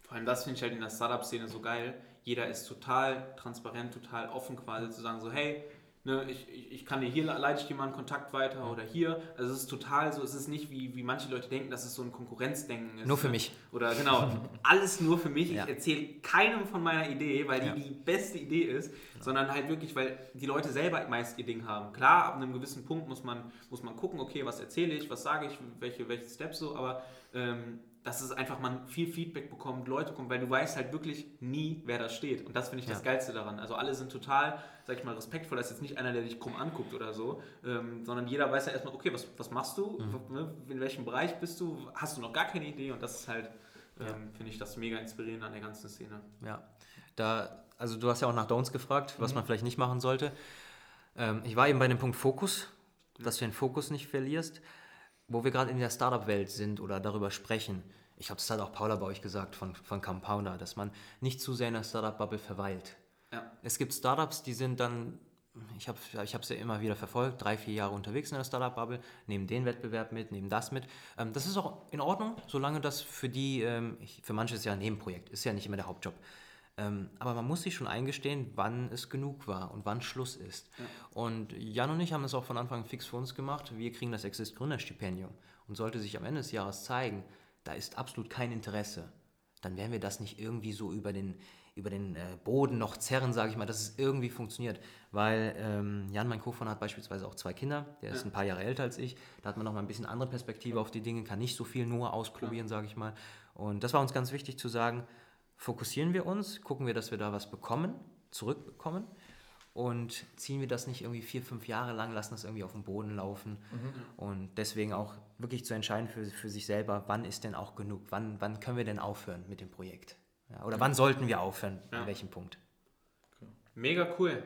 Vor allem das finde ich halt in der Startup-Szene so geil. Jeder ist total transparent, total offen quasi zu sagen so, hey, Ne, ich, ich, ich, kann dir hier leite ich dir mal einen Kontakt weiter oder hier. Also es ist total so, es ist nicht wie, wie manche Leute denken, dass es so ein Konkurrenzdenken ist. Nur für ne? mich. Oder genau, alles nur für mich. Ja. Ich erzähle keinem von meiner Idee, weil die ja. die beste Idee ist, ja. sondern halt wirklich, weil die Leute selber meist ihr Ding haben. Klar, ab einem gewissen Punkt muss man, muss man gucken, okay, was erzähle ich, was sage ich, welche, welche Steps so, aber ähm, dass es einfach man viel Feedback bekommt, Leute kommen, weil du weißt halt wirklich nie, wer da steht. Und das finde ich ja. das Geilste daran. Also alle sind total, sag ich mal, respektvoll. Das ist jetzt nicht einer, der dich krumm anguckt oder so, ähm, sondern jeder weiß ja erstmal, okay, was, was machst du? Mhm. Ne, in welchem Bereich bist du? Hast du noch gar keine Idee? Und das ist halt, ähm, ja. finde ich, das mega inspirierend an der ganzen Szene. Ja, da, also du hast ja auch nach Downs gefragt, was mhm. man vielleicht nicht machen sollte. Ähm, ich war eben bei dem Punkt Fokus, dass du den Fokus nicht verlierst wo wir gerade in der Startup-Welt sind oder darüber sprechen, ich habe es halt auch Paula bei euch gesagt von, von Compounder, dass man nicht zu sehr in der Startup-Bubble verweilt. Ja. Es gibt Startups, die sind dann, ich habe es ich ja immer wieder verfolgt, drei, vier Jahre unterwegs in der Startup-Bubble, nehmen den Wettbewerb mit, nehmen das mit. Ähm, das ist auch in Ordnung, solange das für die, ähm, für manche ist ja ein Nebenprojekt, ist ja nicht immer der Hauptjob. Ähm, aber man muss sich schon eingestehen, wann es genug war und wann Schluss ist. Ja. Und Jan und ich haben es auch von Anfang fix für uns gemacht. Wir kriegen das Exist Gründerstipendium. Und sollte sich am Ende des Jahres zeigen, da ist absolut kein Interesse, dann werden wir das nicht irgendwie so über den, über den äh, Boden noch zerren, sage ich mal, dass es irgendwie funktioniert. Weil ähm, Jan, mein Co-Founder, hat beispielsweise auch zwei Kinder, der ist ja. ein paar Jahre älter als ich, da hat man noch mal ein bisschen andere Perspektive auf die Dinge, kann nicht so viel nur ausprobieren, sage ich mal. Und das war uns ganz wichtig zu sagen, fokussieren wir uns, gucken wir, dass wir da was bekommen, zurückbekommen und ziehen wir das nicht irgendwie vier, fünf Jahre lang, lassen das irgendwie auf dem Boden laufen. Mhm. Und deswegen auch wirklich zu entscheiden für, für sich selber, wann ist denn auch genug, wann, wann können wir denn aufhören mit dem Projekt. Ja, oder wann sollten wir aufhören? Ja. An welchem Punkt? Mega cool.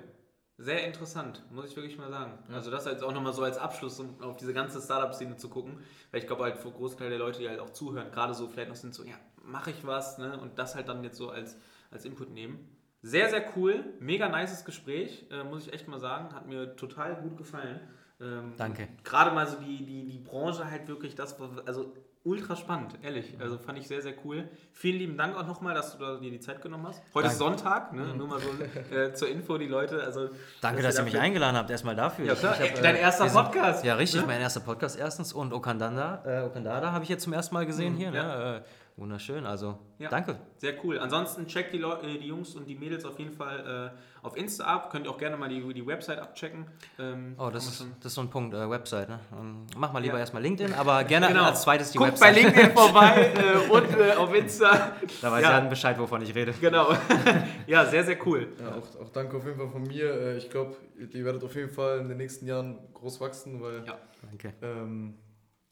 Sehr interessant, muss ich wirklich mal sagen. Also das jetzt auch nochmal so als Abschluss, um auf diese ganze Startup-Szene zu gucken. Weil ich glaube halt für Großteil der Leute, die halt auch zuhören, gerade so vielleicht noch sind so, ja, mache ich was, ne? Und das halt dann jetzt so als, als Input nehmen. Sehr, sehr cool. Mega nices Gespräch, äh, muss ich echt mal sagen. Hat mir total gut gefallen. Ähm, Danke. Gerade mal so die, die, die Branche halt wirklich das, also ultra spannend, ehrlich. Also fand ich sehr, sehr cool. Vielen lieben Dank auch nochmal, dass du dir die Zeit genommen hast. Heute ist Sonntag, ne? nur mal so äh, zur Info, die Leute. Also, Danke, dass ihr mich eingeladen habt. Erstmal dafür. Ja, klar. Hab, Dein erster wir sind- Podcast. Ja, richtig. Ne? Mein erster Podcast erstens. Und Okandanda, äh, Okandada habe ich jetzt zum ersten Mal gesehen hier. Mhm, ja. Ne? Wunderschön. Also, Ja. danke. Sehr cool. Ansonsten checkt die, Leu äh, die Jungs und die Mädels auf jeden Fall äh, auf Insta ab. Könnt ihr auch gerne mal die, die Website abchecken. Ähm, Oh, das ist, schon- das ist so ein Punkt, äh, Website. Ne? Ähm, mach mal lieber Ja. erstmal LinkedIn, aber gerne Genau. als zweites die Guckt bei Website. LinkedIn vorbei äh, und äh, auf Insta. Da weiß Ja. Jan Bescheid, wovon ich rede. Genau. ja, sehr, sehr cool. Ja, auch, auch danke auf jeden Fall von mir. Äh, Ich glaube, ihr werdet auf jeden Fall in den nächsten Jahren groß wachsen, weil Ja. Danke. ähm,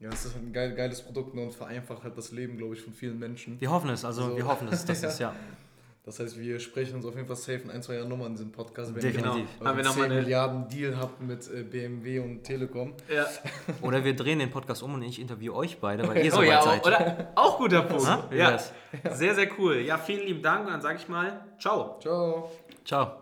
ja, es ist ein geil, geiles Produkt ne, und vereinfacht halt das Leben, glaube ich, von vielen Menschen. Wir hoffen es, also So. wir hoffen es. Das ist ja. Das heißt, wir sprechen uns auf jeden Fall safe in ein, zwei Jahren nochmal in diesem Podcast, wenn Definitiv. ihr noch mal 10 eine- Milliarden Deal habt mit äh, BMW und Telekom. Ja. Oder wir drehen den Podcast um und ich interviewe euch beide, weil ihr so Oh ja, seid. oder? Auch guter Punkt. Ja. wär's? Sehr, sehr cool. Ja, vielen lieben Dank und dann sage ich mal, ciao. Ciao. Ciao.